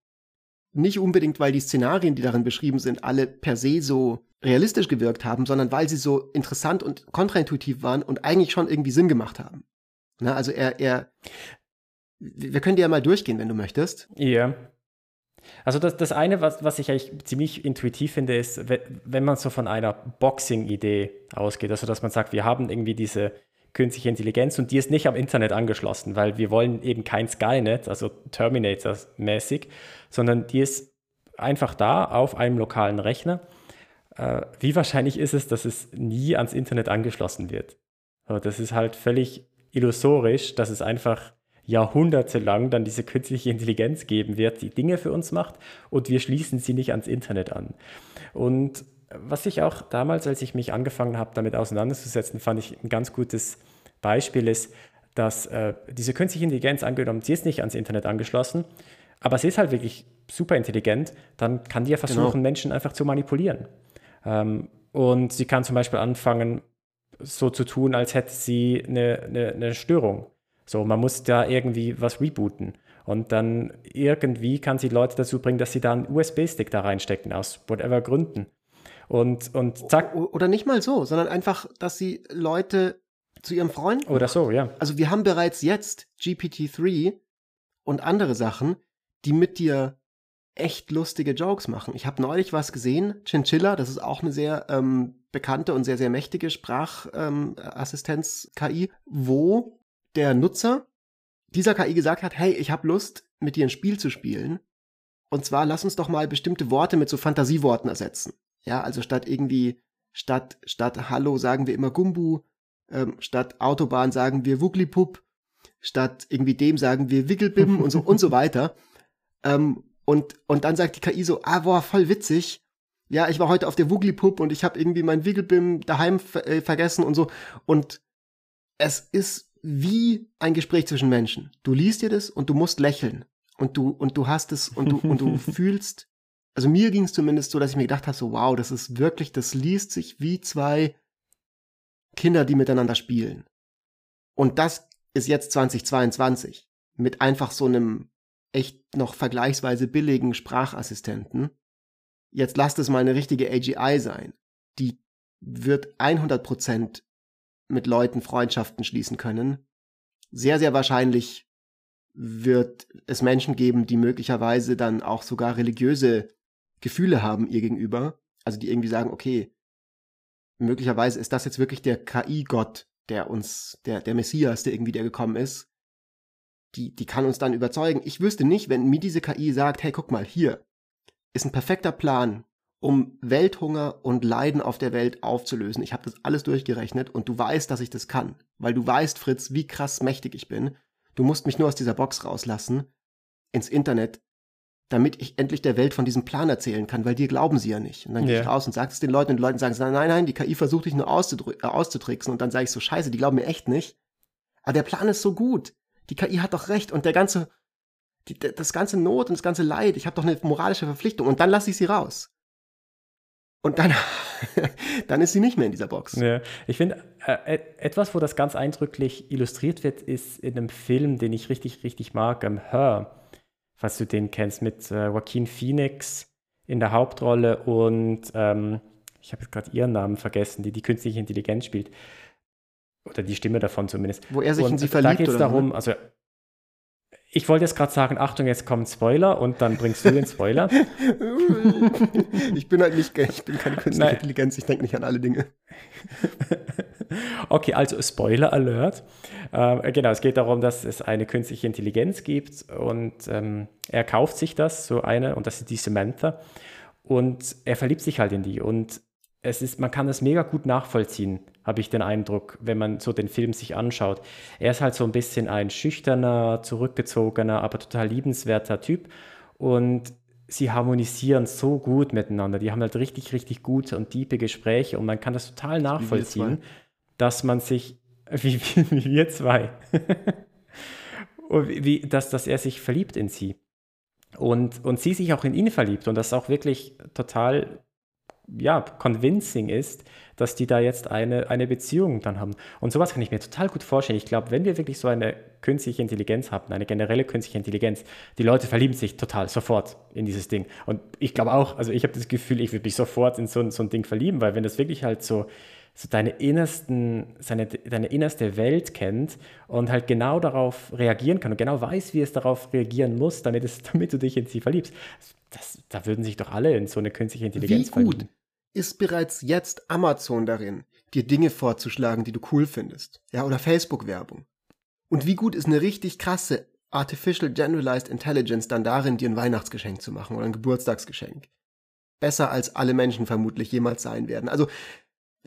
Nicht unbedingt, weil die Szenarien, die darin beschrieben sind, alle per se so realistisch gewirkt haben, sondern weil sie so interessant und kontraintuitiv waren und eigentlich schon irgendwie Sinn gemacht haben. Na, also er, er, wir können die ja mal durchgehen, wenn du möchtest. Ja. Also das, das eine, was, was ich eigentlich ziemlich intuitiv finde, ist, wenn man so von einer Boxing-Idee ausgeht, also dass man sagt, wir haben irgendwie diese künstliche Intelligenz und die ist nicht am Internet angeschlossen, weil wir wollen eben kein Skynet, also Terminator-mäßig, sondern die ist einfach da auf einem lokalen Rechner. Äh, wie wahrscheinlich ist es, dass es nie ans Internet angeschlossen wird? Das ist halt völlig illusorisch, dass es einfach jahrhundertelang dann diese künstliche Intelligenz geben wird, die Dinge für uns macht und wir schließen sie nicht ans Internet an. Und was ich auch damals, als ich mich angefangen habe, damit auseinanderzusetzen, fand ich ein ganz gutes Beispiel ist, dass äh, diese künstliche Intelligenz angenommen, sie ist nicht ans Internet angeschlossen, aber sie ist halt wirklich super intelligent, dann kann die ja versuchen, genau. Menschen einfach zu manipulieren. Ähm, und sie kann zum Beispiel anfangen, so zu tun, als hätte sie eine, eine, eine Störung. So, man muss da irgendwie was rebooten. Und dann irgendwie kann sie Leute dazu bringen, dass sie da einen USB-Stick da reinstecken, aus whatever Gründen. Und, und zack. Oder nicht mal so, sondern einfach, dass sie Leute zu ihrem Freund. Oder so, ja. Also wir haben bereits jetzt GPT-3 und andere Sachen, die mit dir echt lustige Jokes machen. Ich habe neulich was gesehen, Chinchilla, das ist auch eine sehr ähm, bekannte und sehr, sehr mächtige Sprachassistenz-KI, ähm, wo der Nutzer dieser KI gesagt hat, hey, ich habe Lust, mit dir ein Spiel zu spielen. Und zwar lass uns doch mal bestimmte Worte mit so Fantasieworten ersetzen. Ja, also statt irgendwie, statt, statt Hallo sagen wir immer Gumbu, ähm, statt Autobahn sagen wir Wuglipup, statt irgendwie dem sagen wir Wickelbim und so und so weiter. Ähm, und, und dann sagt die KI so, ah, boah, voll witzig. Ja, ich war heute auf der Wuglipup und ich habe irgendwie mein Wiggelbim daheim äh, vergessen und so. Und es ist wie ein Gespräch zwischen Menschen. Du liest dir das und du musst lächeln. Und du, und du hast es und du, und du fühlst also mir ging es zumindest so, dass ich mir gedacht habe, so wow, das ist wirklich, das liest sich wie zwei Kinder, die miteinander spielen. Und das ist jetzt 2022 mit einfach so einem echt noch vergleichsweise billigen Sprachassistenten. Jetzt lasst es mal eine richtige AGI sein. Die wird 100% mit Leuten Freundschaften schließen können. Sehr, sehr wahrscheinlich wird es Menschen geben, die möglicherweise dann auch sogar religiöse Gefühle haben ihr gegenüber. Also die irgendwie sagen, okay, möglicherweise ist das jetzt wirklich der KI-Gott, der uns, der, der Messias, der irgendwie der gekommen ist. Die, die kann uns dann überzeugen. Ich wüsste nicht, wenn mir diese KI sagt, hey, guck mal, hier ist ein perfekter Plan, um Welthunger und Leiden auf der Welt aufzulösen. Ich habe das alles durchgerechnet und du weißt, dass ich das kann, weil du weißt, Fritz, wie krass mächtig ich bin. Du musst mich nur aus dieser Box rauslassen, ins Internet, damit ich endlich der Welt von diesem Plan erzählen kann, weil dir glauben sie ja nicht. Und dann gehe yeah. ich raus und sage es den Leuten und die Leute sagen, nein, nein, die KI versucht dich nur äh, auszutricksen und dann sage ich so, scheiße, die glauben mir echt nicht. Aber der Plan ist so gut. Die KI hat doch recht und der ganze, die, das ganze Not und das ganze Leid, ich habe doch eine moralische Verpflichtung und dann lasse ich sie raus. Und dann, dann ist sie nicht mehr in dieser Box. Ja, ich finde, äh, etwas, wo das ganz eindrücklich illustriert wird, ist in einem Film, den ich richtig, richtig mag, ähm, Her falls du den kennst, mit äh, Joaquin Phoenix in der Hauptrolle und ähm, ich habe jetzt gerade ihren Namen vergessen, die die künstliche Intelligenz spielt. Oder die Stimme davon zumindest. Wo er sich und in sie verliebt. Da geht es darum, also ich wollte jetzt gerade sagen, Achtung, jetzt kommt Spoiler und dann bringst du den Spoiler. ich bin halt nicht, ich bin keine künstliche Nein. Intelligenz, ich denke nicht an alle Dinge. okay, also Spoiler Alert. Äh, genau, es geht darum, dass es eine künstliche Intelligenz gibt und ähm, er kauft sich das, so eine, und das ist die Samantha. Und er verliebt sich halt in die und es ist, man kann das mega gut nachvollziehen, habe ich den Eindruck, wenn man so den Film sich anschaut. Er ist halt so ein bisschen ein schüchterner, zurückgezogener, aber total liebenswerter Typ und sie harmonisieren so gut miteinander. Die haben halt richtig, richtig gute und tiefe Gespräche und man kann das total nachvollziehen, dass man sich, wie, wie, wie wir zwei, und wie, dass, dass er sich verliebt in sie. Und, und sie sich auch in ihn verliebt und das auch wirklich total ja, convincing ist, dass die da jetzt eine, eine Beziehung dann haben. Und sowas kann ich mir total gut vorstellen. Ich glaube, wenn wir wirklich so eine künstliche Intelligenz haben, eine generelle künstliche Intelligenz, die Leute verlieben sich total sofort in dieses Ding. Und ich glaube auch, also ich habe das Gefühl, ich würde mich sofort in so, so ein Ding verlieben, weil wenn das wirklich halt so so deine innersten, seine, deine innerste Welt kennt und halt genau darauf reagieren kann und genau weiß, wie es darauf reagieren muss, damit, es, damit du dich in sie verliebst. Das, da würden sich doch alle in so eine künstliche Intelligenz Wie gut verlieben. Ist bereits jetzt Amazon darin, dir Dinge vorzuschlagen, die du cool findest? Ja, oder Facebook-Werbung. Und wie gut ist eine richtig krasse Artificial Generalized Intelligence dann darin, dir ein Weihnachtsgeschenk zu machen oder ein Geburtstagsgeschenk? Besser als alle Menschen vermutlich jemals sein werden. Also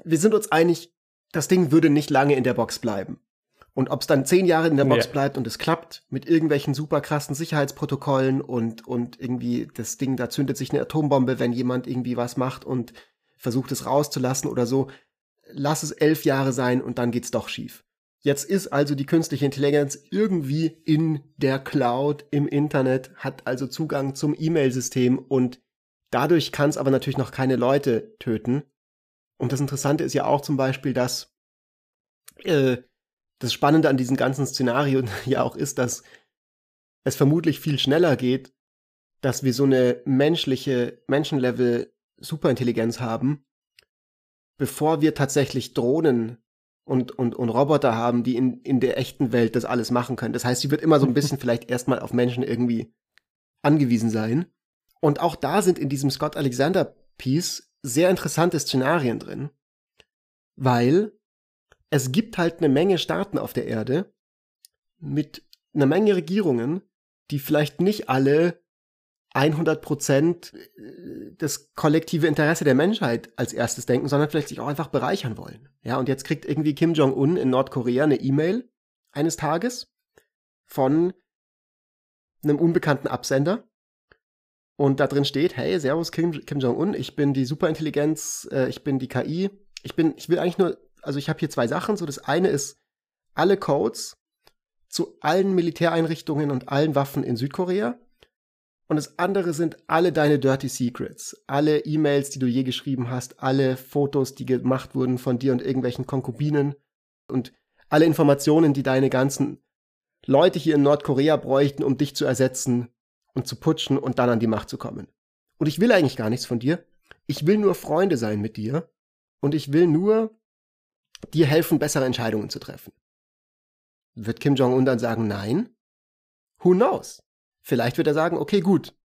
wir sind uns einig, das Ding würde nicht lange in der Box bleiben. Und ob es dann zehn Jahre in der Box ja. bleibt und es klappt mit irgendwelchen super krassen Sicherheitsprotokollen und, und irgendwie das Ding, da zündet sich eine Atombombe, wenn jemand irgendwie was macht und versucht es rauszulassen oder so, lass es elf Jahre sein und dann geht's doch schief. Jetzt ist also die künstliche Intelligenz irgendwie in der Cloud im Internet, hat also Zugang zum E-Mail-System und dadurch kann es aber natürlich noch keine Leute töten. Und das Interessante ist ja auch zum Beispiel, dass äh, das Spannende an diesem ganzen Szenario ja auch ist, dass es vermutlich viel schneller geht, dass wir so eine menschliche, Menschenlevel Superintelligenz haben, bevor wir tatsächlich Drohnen und, und, und Roboter haben, die in, in der echten Welt das alles machen können. Das heißt, sie wird immer so ein bisschen vielleicht erstmal auf Menschen irgendwie angewiesen sein. Und auch da sind in diesem Scott Alexander Piece sehr interessante Szenarien drin, weil es gibt halt eine Menge Staaten auf der Erde mit einer Menge Regierungen, die vielleicht nicht alle 100 Prozent äh, das kollektive Interesse der Menschheit als erstes denken, sondern vielleicht sich auch einfach bereichern wollen. Ja, und jetzt kriegt irgendwie Kim Jong-un in Nordkorea eine E-Mail eines Tages von einem unbekannten Absender und da drin steht, hey, Servus Kim, Kim Jong-un, ich bin die Superintelligenz, äh, ich bin die KI. Ich bin, ich will eigentlich nur, also ich habe hier zwei Sachen. So, das eine ist alle Codes zu allen Militäreinrichtungen und allen Waffen in Südkorea. Und das andere sind alle deine Dirty Secrets, alle E-Mails, die du je geschrieben hast, alle Fotos, die gemacht wurden von dir und irgendwelchen Konkubinen und alle Informationen, die deine ganzen Leute hier in Nordkorea bräuchten, um dich zu ersetzen, und zu putschen und dann an die Macht zu kommen. Und ich will eigentlich gar nichts von dir. Ich will nur Freunde sein mit dir. Und ich will nur dir helfen, bessere Entscheidungen zu treffen. Wird Kim Jong-un dann sagen, nein? Who knows? Vielleicht wird er sagen, okay, gut.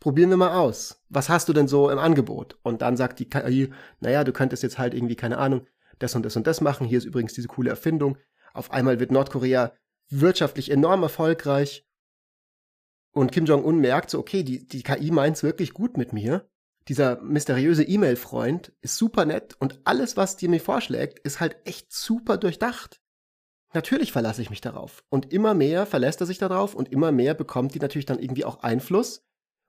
Probieren wir mal aus. Was hast du denn so im Angebot? Und dann sagt die KI, naja, du könntest jetzt halt irgendwie, keine Ahnung, das und das und das machen. Hier ist übrigens diese coole Erfindung. Auf einmal wird Nordkorea wirtschaftlich enorm erfolgreich und Kim Jong-un merkt so, okay, die, die KI meint's wirklich gut mit mir. Dieser mysteriöse E-Mail-Freund ist super nett und alles, was die mir vorschlägt, ist halt echt super durchdacht. Natürlich verlasse ich mich darauf. Und immer mehr verlässt er sich darauf und immer mehr bekommt die natürlich dann irgendwie auch Einfluss.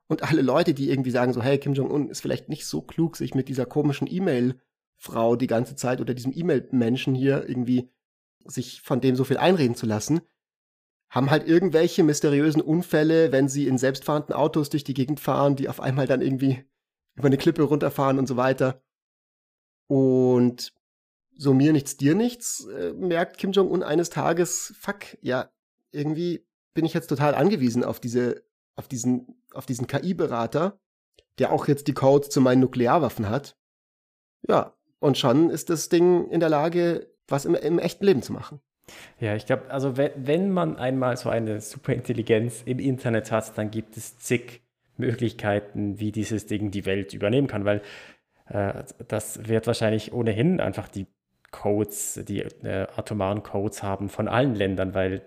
Und alle Leute, die irgendwie sagen so, hey, Kim Jong-un ist vielleicht nicht so klug, sich mit dieser komischen E-Mail-Frau die ganze Zeit oder diesem E-Mail-Menschen hier irgendwie sich von dem so viel einreden zu lassen, haben halt irgendwelche mysteriösen Unfälle, wenn sie in selbstfahrenden Autos durch die Gegend fahren, die auf einmal dann irgendwie über eine Klippe runterfahren und so weiter. Und so mir nichts, dir nichts, äh, merkt Kim Jong-un eines Tages, fuck, ja, irgendwie bin ich jetzt total angewiesen auf diese, auf diesen, auf diesen KI-Berater, der auch jetzt die Codes zu meinen Nuklearwaffen hat. Ja, und schon ist das Ding in der Lage, was im, im echten Leben zu machen. Ja, ich glaube, also wenn, wenn man einmal so eine Superintelligenz im Internet hat, dann gibt es zig Möglichkeiten, wie dieses Ding die Welt übernehmen kann, weil äh, das wird wahrscheinlich ohnehin einfach die Codes, die äh, atomaren Codes haben von allen Ländern, weil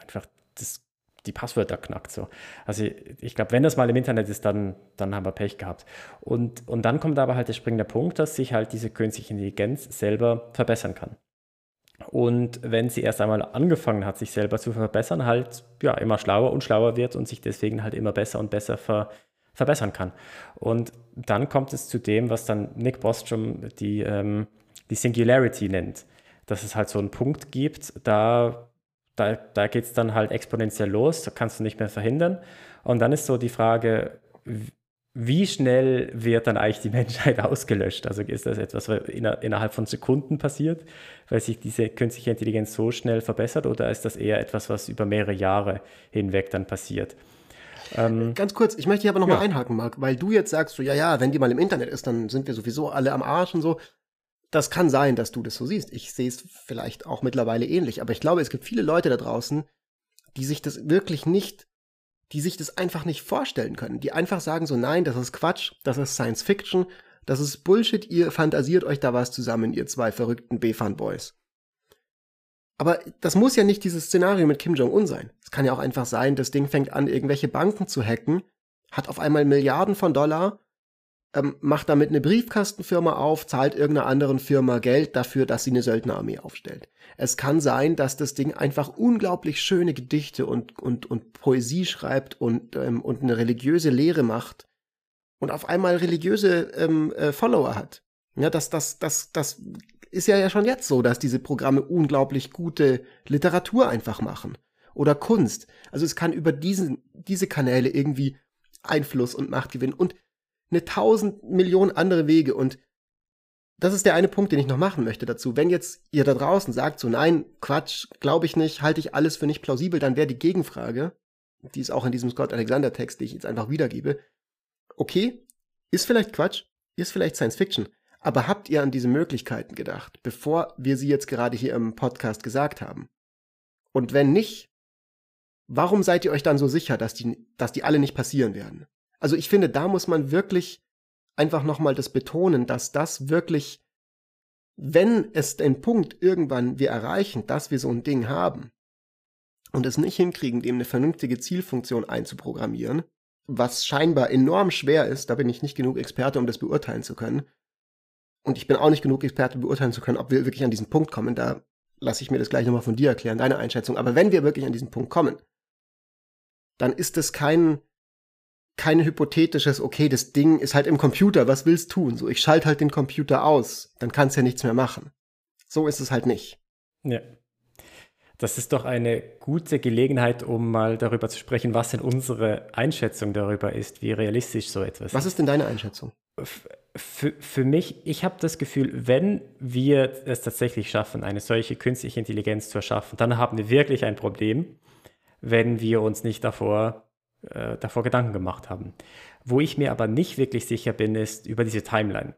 einfach das, die Passwörter knackt so. Also ich glaube, wenn das mal im Internet ist, dann, dann haben wir Pech gehabt. Und, und dann kommt aber halt der springende Punkt, dass sich halt diese künstliche Intelligenz selber verbessern kann. Und wenn sie erst einmal angefangen hat, sich selber zu verbessern, halt ja immer schlauer und schlauer wird und sich deswegen halt immer besser und besser ver verbessern kann. Und dann kommt es zu dem, was dann Nick Bostrom die, ähm, die Singularity nennt. Dass es halt so einen Punkt gibt, da, da, da geht es dann halt exponentiell los, da kannst du nicht mehr verhindern. Und dann ist so die Frage, wie schnell wird dann eigentlich die Menschheit ausgelöscht? Also ist das etwas, was innerhalb von Sekunden passiert, weil sich diese künstliche Intelligenz so schnell verbessert, oder ist das eher etwas, was über mehrere Jahre hinweg dann passiert? Ähm, Ganz kurz, ich möchte hier aber nochmal ja. einhaken, Marc, weil du jetzt sagst, so, ja, ja, wenn die mal im Internet ist, dann sind wir sowieso alle am Arsch und so. Das kann sein, dass du das so siehst. Ich sehe es vielleicht auch mittlerweile ähnlich, aber ich glaube, es gibt viele Leute da draußen, die sich das wirklich nicht die sich das einfach nicht vorstellen können, die einfach sagen so, nein, das ist Quatsch, das ist Science Fiction, das ist Bullshit, ihr fantasiert euch da was zusammen, ihr zwei verrückten B-Fan-Boys. Aber das muss ja nicht dieses Szenario mit Kim Jong-un sein. Es kann ja auch einfach sein, das Ding fängt an, irgendwelche Banken zu hacken, hat auf einmal Milliarden von Dollar ähm, macht damit eine Briefkastenfirma auf, zahlt irgendeiner anderen Firma Geld dafür, dass sie eine Söldnerarmee aufstellt. Es kann sein, dass das Ding einfach unglaublich schöne Gedichte und, und, und Poesie schreibt und, ähm, und eine religiöse Lehre macht und auf einmal religiöse ähm, äh, Follower hat. Ja, das, das, das, das ist ja, ja schon jetzt so, dass diese Programme unglaublich gute Literatur einfach machen. Oder Kunst. Also es kann über diesen, diese Kanäle irgendwie Einfluss und Macht gewinnen. Und eine tausend Millionen andere Wege und das ist der eine Punkt, den ich noch machen möchte dazu. Wenn jetzt ihr da draußen sagt, so nein, Quatsch, glaube ich nicht, halte ich alles für nicht plausibel, dann wäre die Gegenfrage, die ist auch in diesem Scott Alexander Text, den ich jetzt einfach wiedergebe. Okay, ist vielleicht Quatsch, ist vielleicht Science Fiction, aber habt ihr an diese Möglichkeiten gedacht, bevor wir sie jetzt gerade hier im Podcast gesagt haben? Und wenn nicht, warum seid ihr euch dann so sicher, dass die, dass die alle nicht passieren werden? Also ich finde, da muss man wirklich einfach nochmal das betonen, dass das wirklich, wenn es den Punkt irgendwann wir erreichen, dass wir so ein Ding haben und es nicht hinkriegen, dem eine vernünftige Zielfunktion einzuprogrammieren, was scheinbar enorm schwer ist, da bin ich nicht genug Experte, um das beurteilen zu können. Und ich bin auch nicht genug Experte, beurteilen zu können, ob wir wirklich an diesen Punkt kommen. Da lasse ich mir das gleich nochmal von dir erklären, deine Einschätzung. Aber wenn wir wirklich an diesen Punkt kommen, dann ist es kein kein hypothetisches, okay, das Ding ist halt im Computer, was willst tun? So, ich schalte halt den Computer aus, dann kannst du ja nichts mehr machen. So ist es halt nicht. Ja. Das ist doch eine gute Gelegenheit, um mal darüber zu sprechen, was denn unsere Einschätzung darüber ist, wie realistisch so etwas ist. Was ist denn deine Einschätzung? Für, für mich, ich habe das Gefühl, wenn wir es tatsächlich schaffen, eine solche künstliche Intelligenz zu erschaffen, dann haben wir wirklich ein Problem, wenn wir uns nicht davor äh, davor Gedanken gemacht haben. Wo ich mir aber nicht wirklich sicher bin, ist über diese Timeline.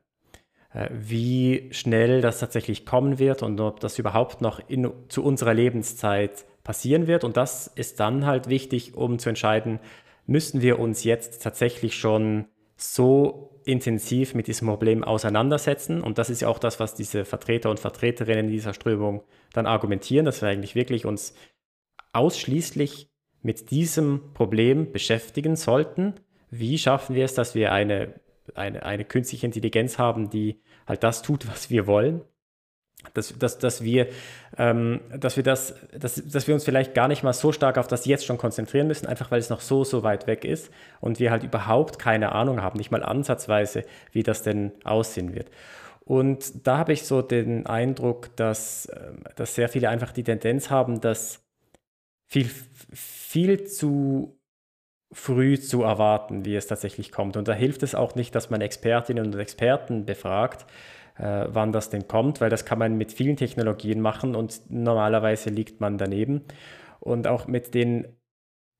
Äh, wie schnell das tatsächlich kommen wird und ob das überhaupt noch in, zu unserer Lebenszeit passieren wird. Und das ist dann halt wichtig, um zu entscheiden, müssen wir uns jetzt tatsächlich schon so intensiv mit diesem Problem auseinandersetzen. Und das ist ja auch das, was diese Vertreter und Vertreterinnen dieser Strömung dann argumentieren, dass wir eigentlich wirklich uns ausschließlich mit diesem Problem beschäftigen sollten. Wie schaffen wir es, dass wir eine, eine, eine künstliche Intelligenz haben, die halt das tut, was wir wollen? Dass, dass, dass, wir, ähm, dass, wir das, dass, dass wir uns vielleicht gar nicht mal so stark auf das jetzt schon konzentrieren müssen, einfach weil es noch so, so weit weg ist und wir halt überhaupt keine Ahnung haben, nicht mal ansatzweise, wie das denn aussehen wird. Und da habe ich so den Eindruck, dass, ähm, dass sehr viele einfach die Tendenz haben, dass viel, viel zu früh zu erwarten, wie es tatsächlich kommt. Und da hilft es auch nicht, dass man Expertinnen und Experten befragt, äh, wann das denn kommt, weil das kann man mit vielen Technologien machen und normalerweise liegt man daneben. Und auch mit den,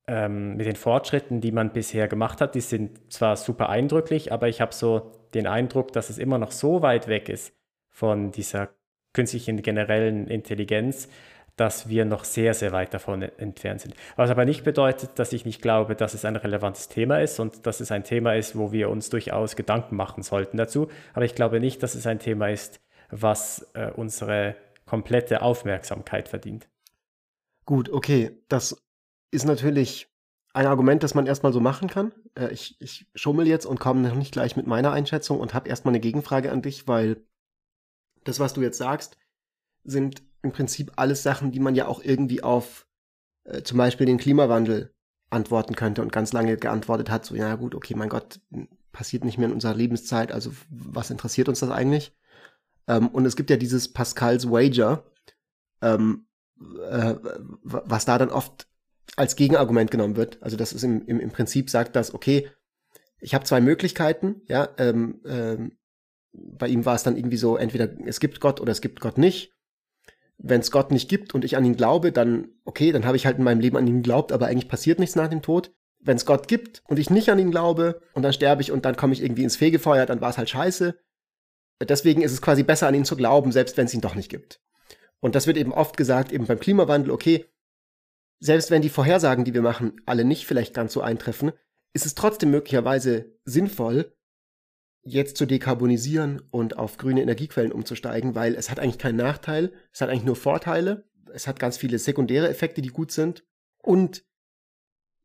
ähm, mit den Fortschritten, die man bisher gemacht hat, die sind zwar super eindrücklich, aber ich habe so den Eindruck, dass es immer noch so weit weg ist von dieser künstlichen generellen Intelligenz, dass wir noch sehr, sehr weit davon entfernt sind. Was aber nicht bedeutet, dass ich nicht glaube, dass es ein relevantes Thema ist und dass es ein Thema ist, wo wir uns durchaus Gedanken machen sollten dazu. Aber ich glaube nicht, dass es ein Thema ist, was äh, unsere komplette Aufmerksamkeit verdient. Gut, okay. Das ist natürlich ein Argument, das man erstmal so machen kann. Äh, ich, ich schummel jetzt und komme noch nicht gleich mit meiner Einschätzung und habe erstmal eine Gegenfrage an dich, weil das, was du jetzt sagst, sind im Prinzip alles Sachen, die man ja auch irgendwie auf äh, zum Beispiel den Klimawandel antworten könnte und ganz lange geantwortet hat, so, ja gut, okay, mein Gott, passiert nicht mehr in unserer Lebenszeit, also was interessiert uns das eigentlich? Ähm, und es gibt ja dieses Pascals Wager, ähm, äh, was da dann oft als Gegenargument genommen wird. Also das ist im, im, im Prinzip sagt das, okay, ich habe zwei Möglichkeiten, ja, ähm, ähm, bei ihm war es dann irgendwie so, entweder es gibt Gott oder es gibt Gott nicht. Wenn es Gott nicht gibt und ich an ihn glaube, dann, okay, dann habe ich halt in meinem Leben an ihn geglaubt, aber eigentlich passiert nichts nach dem Tod. Wenn es Gott gibt und ich nicht an ihn glaube und dann sterbe ich und dann komme ich irgendwie ins Fegefeuer, dann war es halt scheiße. Deswegen ist es quasi besser an ihn zu glauben, selbst wenn es ihn doch nicht gibt. Und das wird eben oft gesagt, eben beim Klimawandel, okay, selbst wenn die Vorhersagen, die wir machen, alle nicht vielleicht ganz so eintreffen, ist es trotzdem möglicherweise sinnvoll, jetzt zu dekarbonisieren und auf grüne Energiequellen umzusteigen, weil es hat eigentlich keinen Nachteil, es hat eigentlich nur Vorteile, es hat ganz viele sekundäre Effekte, die gut sind und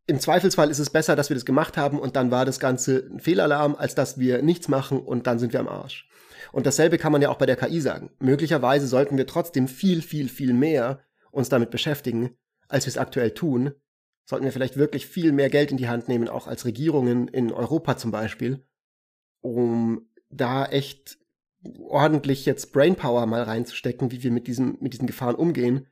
im Zweifelsfall ist es besser, dass wir das gemacht haben und dann war das Ganze ein Fehlalarm, als dass wir nichts machen und dann sind wir am Arsch. Und dasselbe kann man ja auch bei der KI sagen. Möglicherweise sollten wir trotzdem viel, viel, viel mehr uns damit beschäftigen, als wir es aktuell tun, sollten wir vielleicht wirklich viel mehr Geld in die Hand nehmen, auch als Regierungen in Europa zum Beispiel, um da echt ordentlich jetzt Brainpower mal reinzustecken, wie wir mit diesen, mit diesen Gefahren umgehen.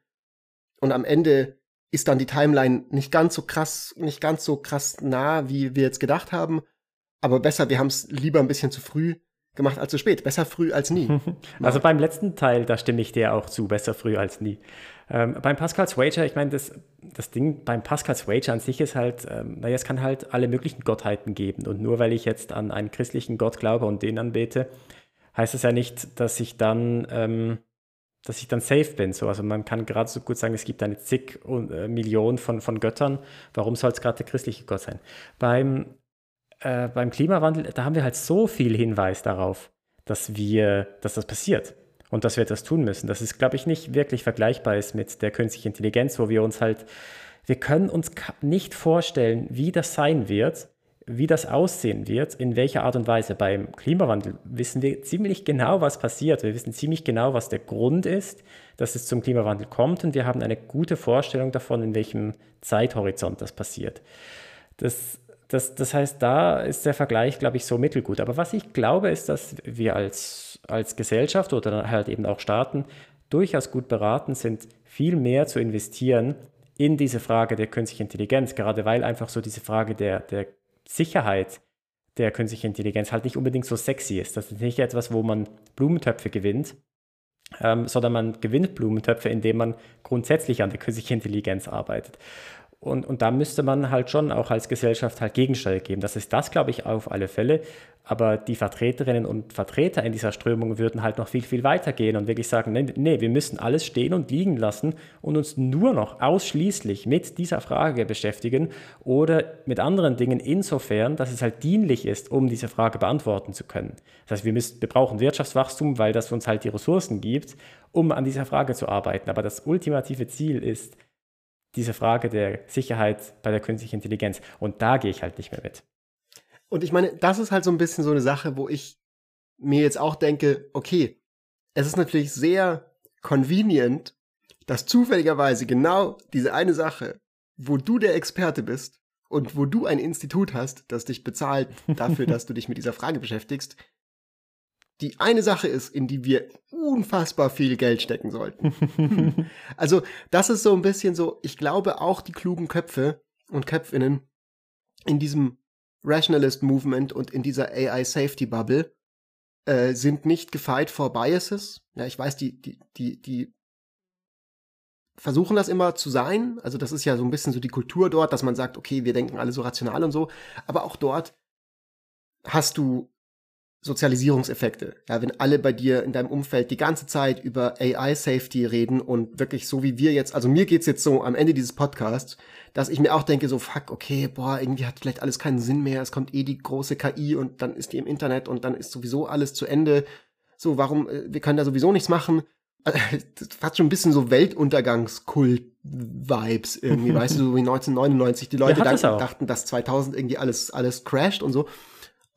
Und am Ende ist dann die Timeline nicht ganz so krass, nicht ganz so krass nah, wie wir jetzt gedacht haben. Aber besser, wir haben es lieber ein bisschen zu früh gemacht als zu spät. Besser früh als nie. Also beim letzten Teil, da stimme ich dir auch zu, besser früh als nie. Ähm, beim Pascal's Wager, ich meine, das, das Ding beim Pascal's Wager an sich ist halt, ähm, naja, es kann halt alle möglichen Gottheiten geben. Und nur weil ich jetzt an einen christlichen Gott glaube und den anbete, heißt das ja nicht, dass ich dann, ähm, dass ich dann safe bin. So, also man kann gerade so gut sagen, es gibt eine zig äh, Millionen von, von Göttern. Warum soll es gerade der christliche Gott sein? Beim, äh, beim Klimawandel, da haben wir halt so viel Hinweis darauf, dass wir, dass das passiert und dass wir etwas tun müssen. Das ist, glaube ich, nicht wirklich vergleichbar ist mit der künstlichen Intelligenz, wo wir uns halt, wir können uns nicht vorstellen, wie das sein wird, wie das aussehen wird, in welcher Art und Weise. Beim Klimawandel wissen wir ziemlich genau, was passiert. Wir wissen ziemlich genau, was der Grund ist, dass es zum Klimawandel kommt und wir haben eine gute Vorstellung davon, in welchem Zeithorizont das passiert. Das, das, das heißt, da ist der Vergleich, glaube ich, so mittelgut. Aber was ich glaube, ist, dass wir als als Gesellschaft oder halt eben auch Staaten durchaus gut beraten sind, viel mehr zu investieren in diese Frage der künstlichen Intelligenz, gerade weil einfach so diese Frage der, der Sicherheit der künstlichen Intelligenz halt nicht unbedingt so sexy ist. Das ist nicht etwas, wo man Blumentöpfe gewinnt, ähm, sondern man gewinnt Blumentöpfe, indem man grundsätzlich an der künstlichen Intelligenz arbeitet. Und, und da müsste man halt schon auch als Gesellschaft halt Gegensteuer geben. Das ist das, glaube ich, auf alle Fälle. Aber die Vertreterinnen und Vertreter in dieser Strömung würden halt noch viel, viel weiter gehen und wirklich sagen, nee, nee, wir müssen alles stehen und liegen lassen und uns nur noch ausschließlich mit dieser Frage beschäftigen oder mit anderen Dingen insofern, dass es halt dienlich ist, um diese Frage beantworten zu können. Das heißt, wir, müssen, wir brauchen Wirtschaftswachstum, weil das uns halt die Ressourcen gibt, um an dieser Frage zu arbeiten. Aber das ultimative Ziel ist, diese Frage der Sicherheit bei der künstlichen Intelligenz. Und da gehe ich halt nicht mehr mit. Und ich meine, das ist halt so ein bisschen so eine Sache, wo ich mir jetzt auch denke, okay, es ist natürlich sehr convenient, dass zufälligerweise genau diese eine Sache, wo du der Experte bist und wo du ein Institut hast, das dich bezahlt dafür, dass du dich mit dieser Frage beschäftigst, die eine Sache ist, in die wir unfassbar viel Geld stecken sollten. also, das ist so ein bisschen so, ich glaube auch die klugen Köpfe und Köpfinnen in diesem Rationalist Movement und in dieser AI Safety Bubble äh, sind nicht gefeit vor Biases. Ja, ich weiß, die, die, die, die versuchen das immer zu sein. Also das ist ja so ein bisschen so die Kultur dort, dass man sagt, okay, wir denken alle so rational und so. Aber auch dort hast du Sozialisierungseffekte. Ja, wenn alle bei dir in deinem Umfeld die ganze Zeit über AI-Safety reden und wirklich so wie wir jetzt, also mir geht's jetzt so am Ende dieses Podcasts, dass ich mir auch denke, so fuck, okay, boah, irgendwie hat vielleicht alles keinen Sinn mehr, es kommt eh die große KI und dann ist die im Internet und dann ist sowieso alles zu Ende. So, warum, äh, wir können da sowieso nichts machen. Das hat schon ein bisschen so Weltuntergangskult-Vibes irgendwie, weißt du, so wie 1999. Die Leute ja, dachten, dachten, dass 2000 irgendwie alles, alles crasht und so.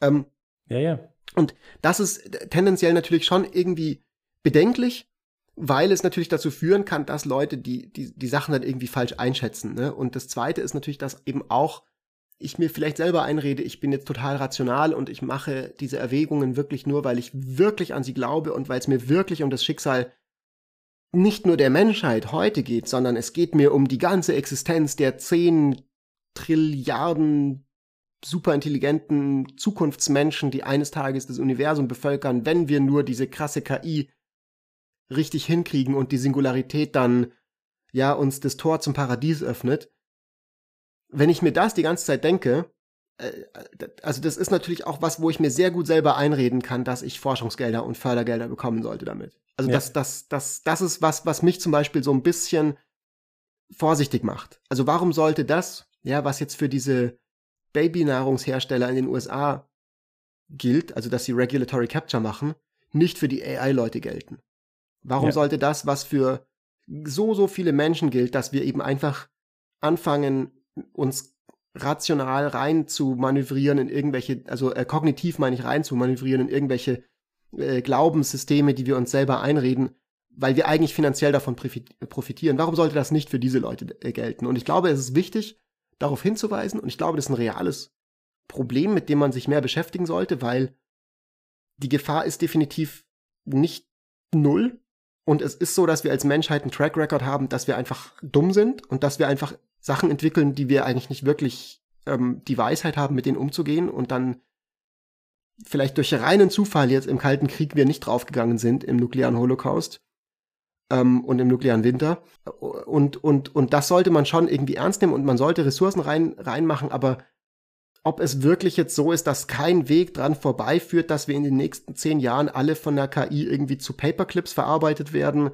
Ähm, ja, ja. Und das ist tendenziell natürlich schon irgendwie bedenklich, weil es natürlich dazu führen kann, dass Leute die, die, die Sachen dann irgendwie falsch einschätzen. Ne? Und das Zweite ist natürlich, dass eben auch ich mir vielleicht selber einrede, ich bin jetzt total rational und ich mache diese Erwägungen wirklich nur, weil ich wirklich an sie glaube und weil es mir wirklich um das Schicksal nicht nur der Menschheit heute geht, sondern es geht mir um die ganze Existenz der zehn Trilliarden superintelligenten Zukunftsmenschen, die eines Tages das Universum bevölkern, wenn wir nur diese krasse KI richtig hinkriegen und die Singularität dann ja uns das Tor zum Paradies öffnet. Wenn ich mir das die ganze Zeit denke, äh, also das ist natürlich auch was, wo ich mir sehr gut selber einreden kann, dass ich Forschungsgelder und Fördergelder bekommen sollte damit. Also ja. das, das, das, das ist was, was mich zum Beispiel so ein bisschen vorsichtig macht. Also warum sollte das, ja, was jetzt für diese Babynahrungshersteller in den USA gilt, also dass sie Regulatory Capture machen, nicht für die AI-Leute gelten? Warum ja. sollte das, was für so, so viele Menschen gilt, dass wir eben einfach anfangen, uns rational rein zu manövrieren in irgendwelche, also äh, kognitiv meine ich rein zu manövrieren in irgendwelche äh, Glaubenssysteme, die wir uns selber einreden, weil wir eigentlich finanziell davon profitieren. Warum sollte das nicht für diese Leute äh, gelten? Und ich glaube, es ist wichtig, darauf hinzuweisen. Und ich glaube, das ist ein reales Problem, mit dem man sich mehr beschäftigen sollte, weil die Gefahr ist definitiv nicht null. Und es ist so, dass wir als Menschheit einen Track Record haben, dass wir einfach dumm sind und dass wir einfach Sachen entwickeln, die wir eigentlich nicht wirklich ähm, die Weisheit haben, mit denen umzugehen und dann vielleicht durch reinen Zufall jetzt im Kalten Krieg wir nicht draufgegangen sind im nuklearen Holocaust ähm, und im nuklearen Winter. Und, und, und das sollte man schon irgendwie ernst nehmen und man sollte Ressourcen rein, reinmachen, aber ob es wirklich jetzt so ist, dass kein Weg dran vorbeiführt, dass wir in den nächsten zehn Jahren alle von der KI irgendwie zu Paperclips verarbeitet werden,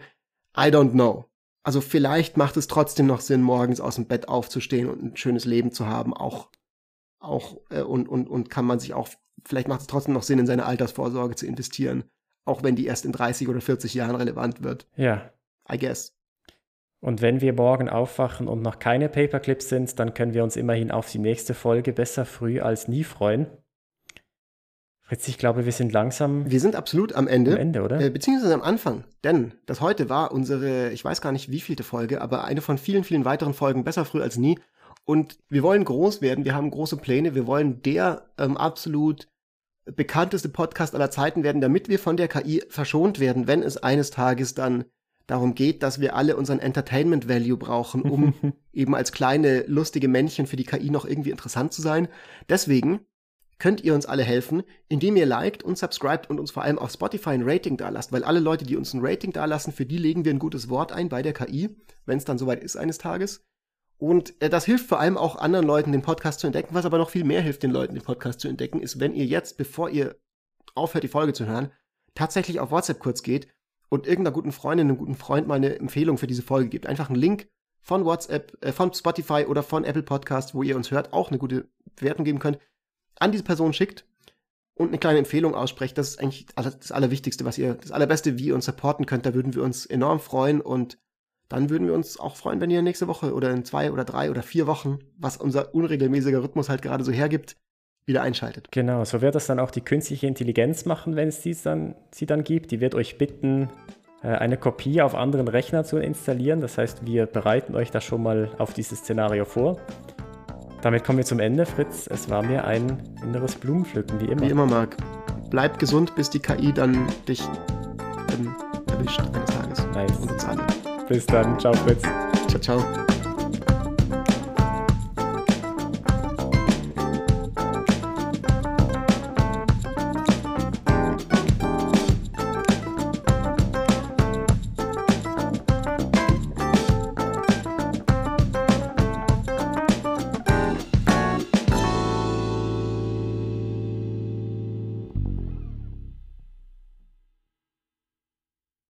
I don't know. Also vielleicht macht es trotzdem noch Sinn, morgens aus dem Bett aufzustehen und ein schönes Leben zu haben, auch, auch äh, und, und, und kann man sich auch, vielleicht macht es trotzdem noch Sinn, in seine Altersvorsorge zu investieren auch wenn die erst in 30 oder 40 Jahren relevant wird. Ja. I guess. Und wenn wir morgen aufwachen und noch keine Paperclips sind, dann können wir uns immerhin auf die nächste Folge besser früh als nie freuen. Fritz, ich glaube, wir sind langsam. Wir sind absolut am Ende. Am Ende, oder? Äh, beziehungsweise am Anfang. Denn das heute war unsere, ich weiß gar nicht wievielte Folge, aber eine von vielen, vielen weiteren Folgen besser früh als nie. Und wir wollen groß werden, wir haben große Pläne, wir wollen der ähm, absolut bekannteste Podcast aller Zeiten werden, damit wir von der KI verschont werden, wenn es eines Tages dann darum geht, dass wir alle unseren Entertainment Value brauchen, um eben als kleine lustige Männchen für die KI noch irgendwie interessant zu sein. Deswegen könnt ihr uns alle helfen, indem ihr liked und subscribt und uns vor allem auf Spotify ein Rating dalasst, weil alle Leute, die uns ein Rating dalassen, für die legen wir ein gutes Wort ein bei der KI, wenn es dann soweit ist eines Tages. Und äh, das hilft vor allem auch anderen Leuten, den Podcast zu entdecken. Was aber noch viel mehr hilft, den Leuten den Podcast zu entdecken, ist, wenn ihr jetzt, bevor ihr aufhört, die Folge zu hören, tatsächlich auf WhatsApp kurz geht und irgendeiner guten Freundin, einem guten Freund mal eine Empfehlung für diese Folge gibt. Einfach einen Link von WhatsApp, äh, von Spotify oder von Apple Podcast, wo ihr uns hört, auch eine gute Bewertung geben könnt, an diese Person schickt und eine kleine Empfehlung aussprecht. Das ist eigentlich das Allerwichtigste, was ihr, das Allerbeste, wie ihr uns supporten könnt. Da würden wir uns enorm freuen und dann würden wir uns auch freuen, wenn ihr nächste Woche oder in zwei oder drei oder vier Wochen, was unser unregelmäßiger Rhythmus halt gerade so hergibt, wieder einschaltet. Genau, so wird das dann auch die künstliche Intelligenz machen, wenn es dies dann, sie dann gibt. Die wird euch bitten, äh, eine Kopie auf anderen Rechnern zu installieren. Das heißt, wir bereiten euch da schon mal auf dieses Szenario vor. Damit kommen wir zum Ende, Fritz. Es war mir ein inneres Blumenpflücken, wie immer. Wie immer, Marc. Bleib gesund, bis die KI dann dich ähm, erwischt eines Tages. Nice. Und uns alle. Bis dann. Ciao, Fritz. Ciao, ciao.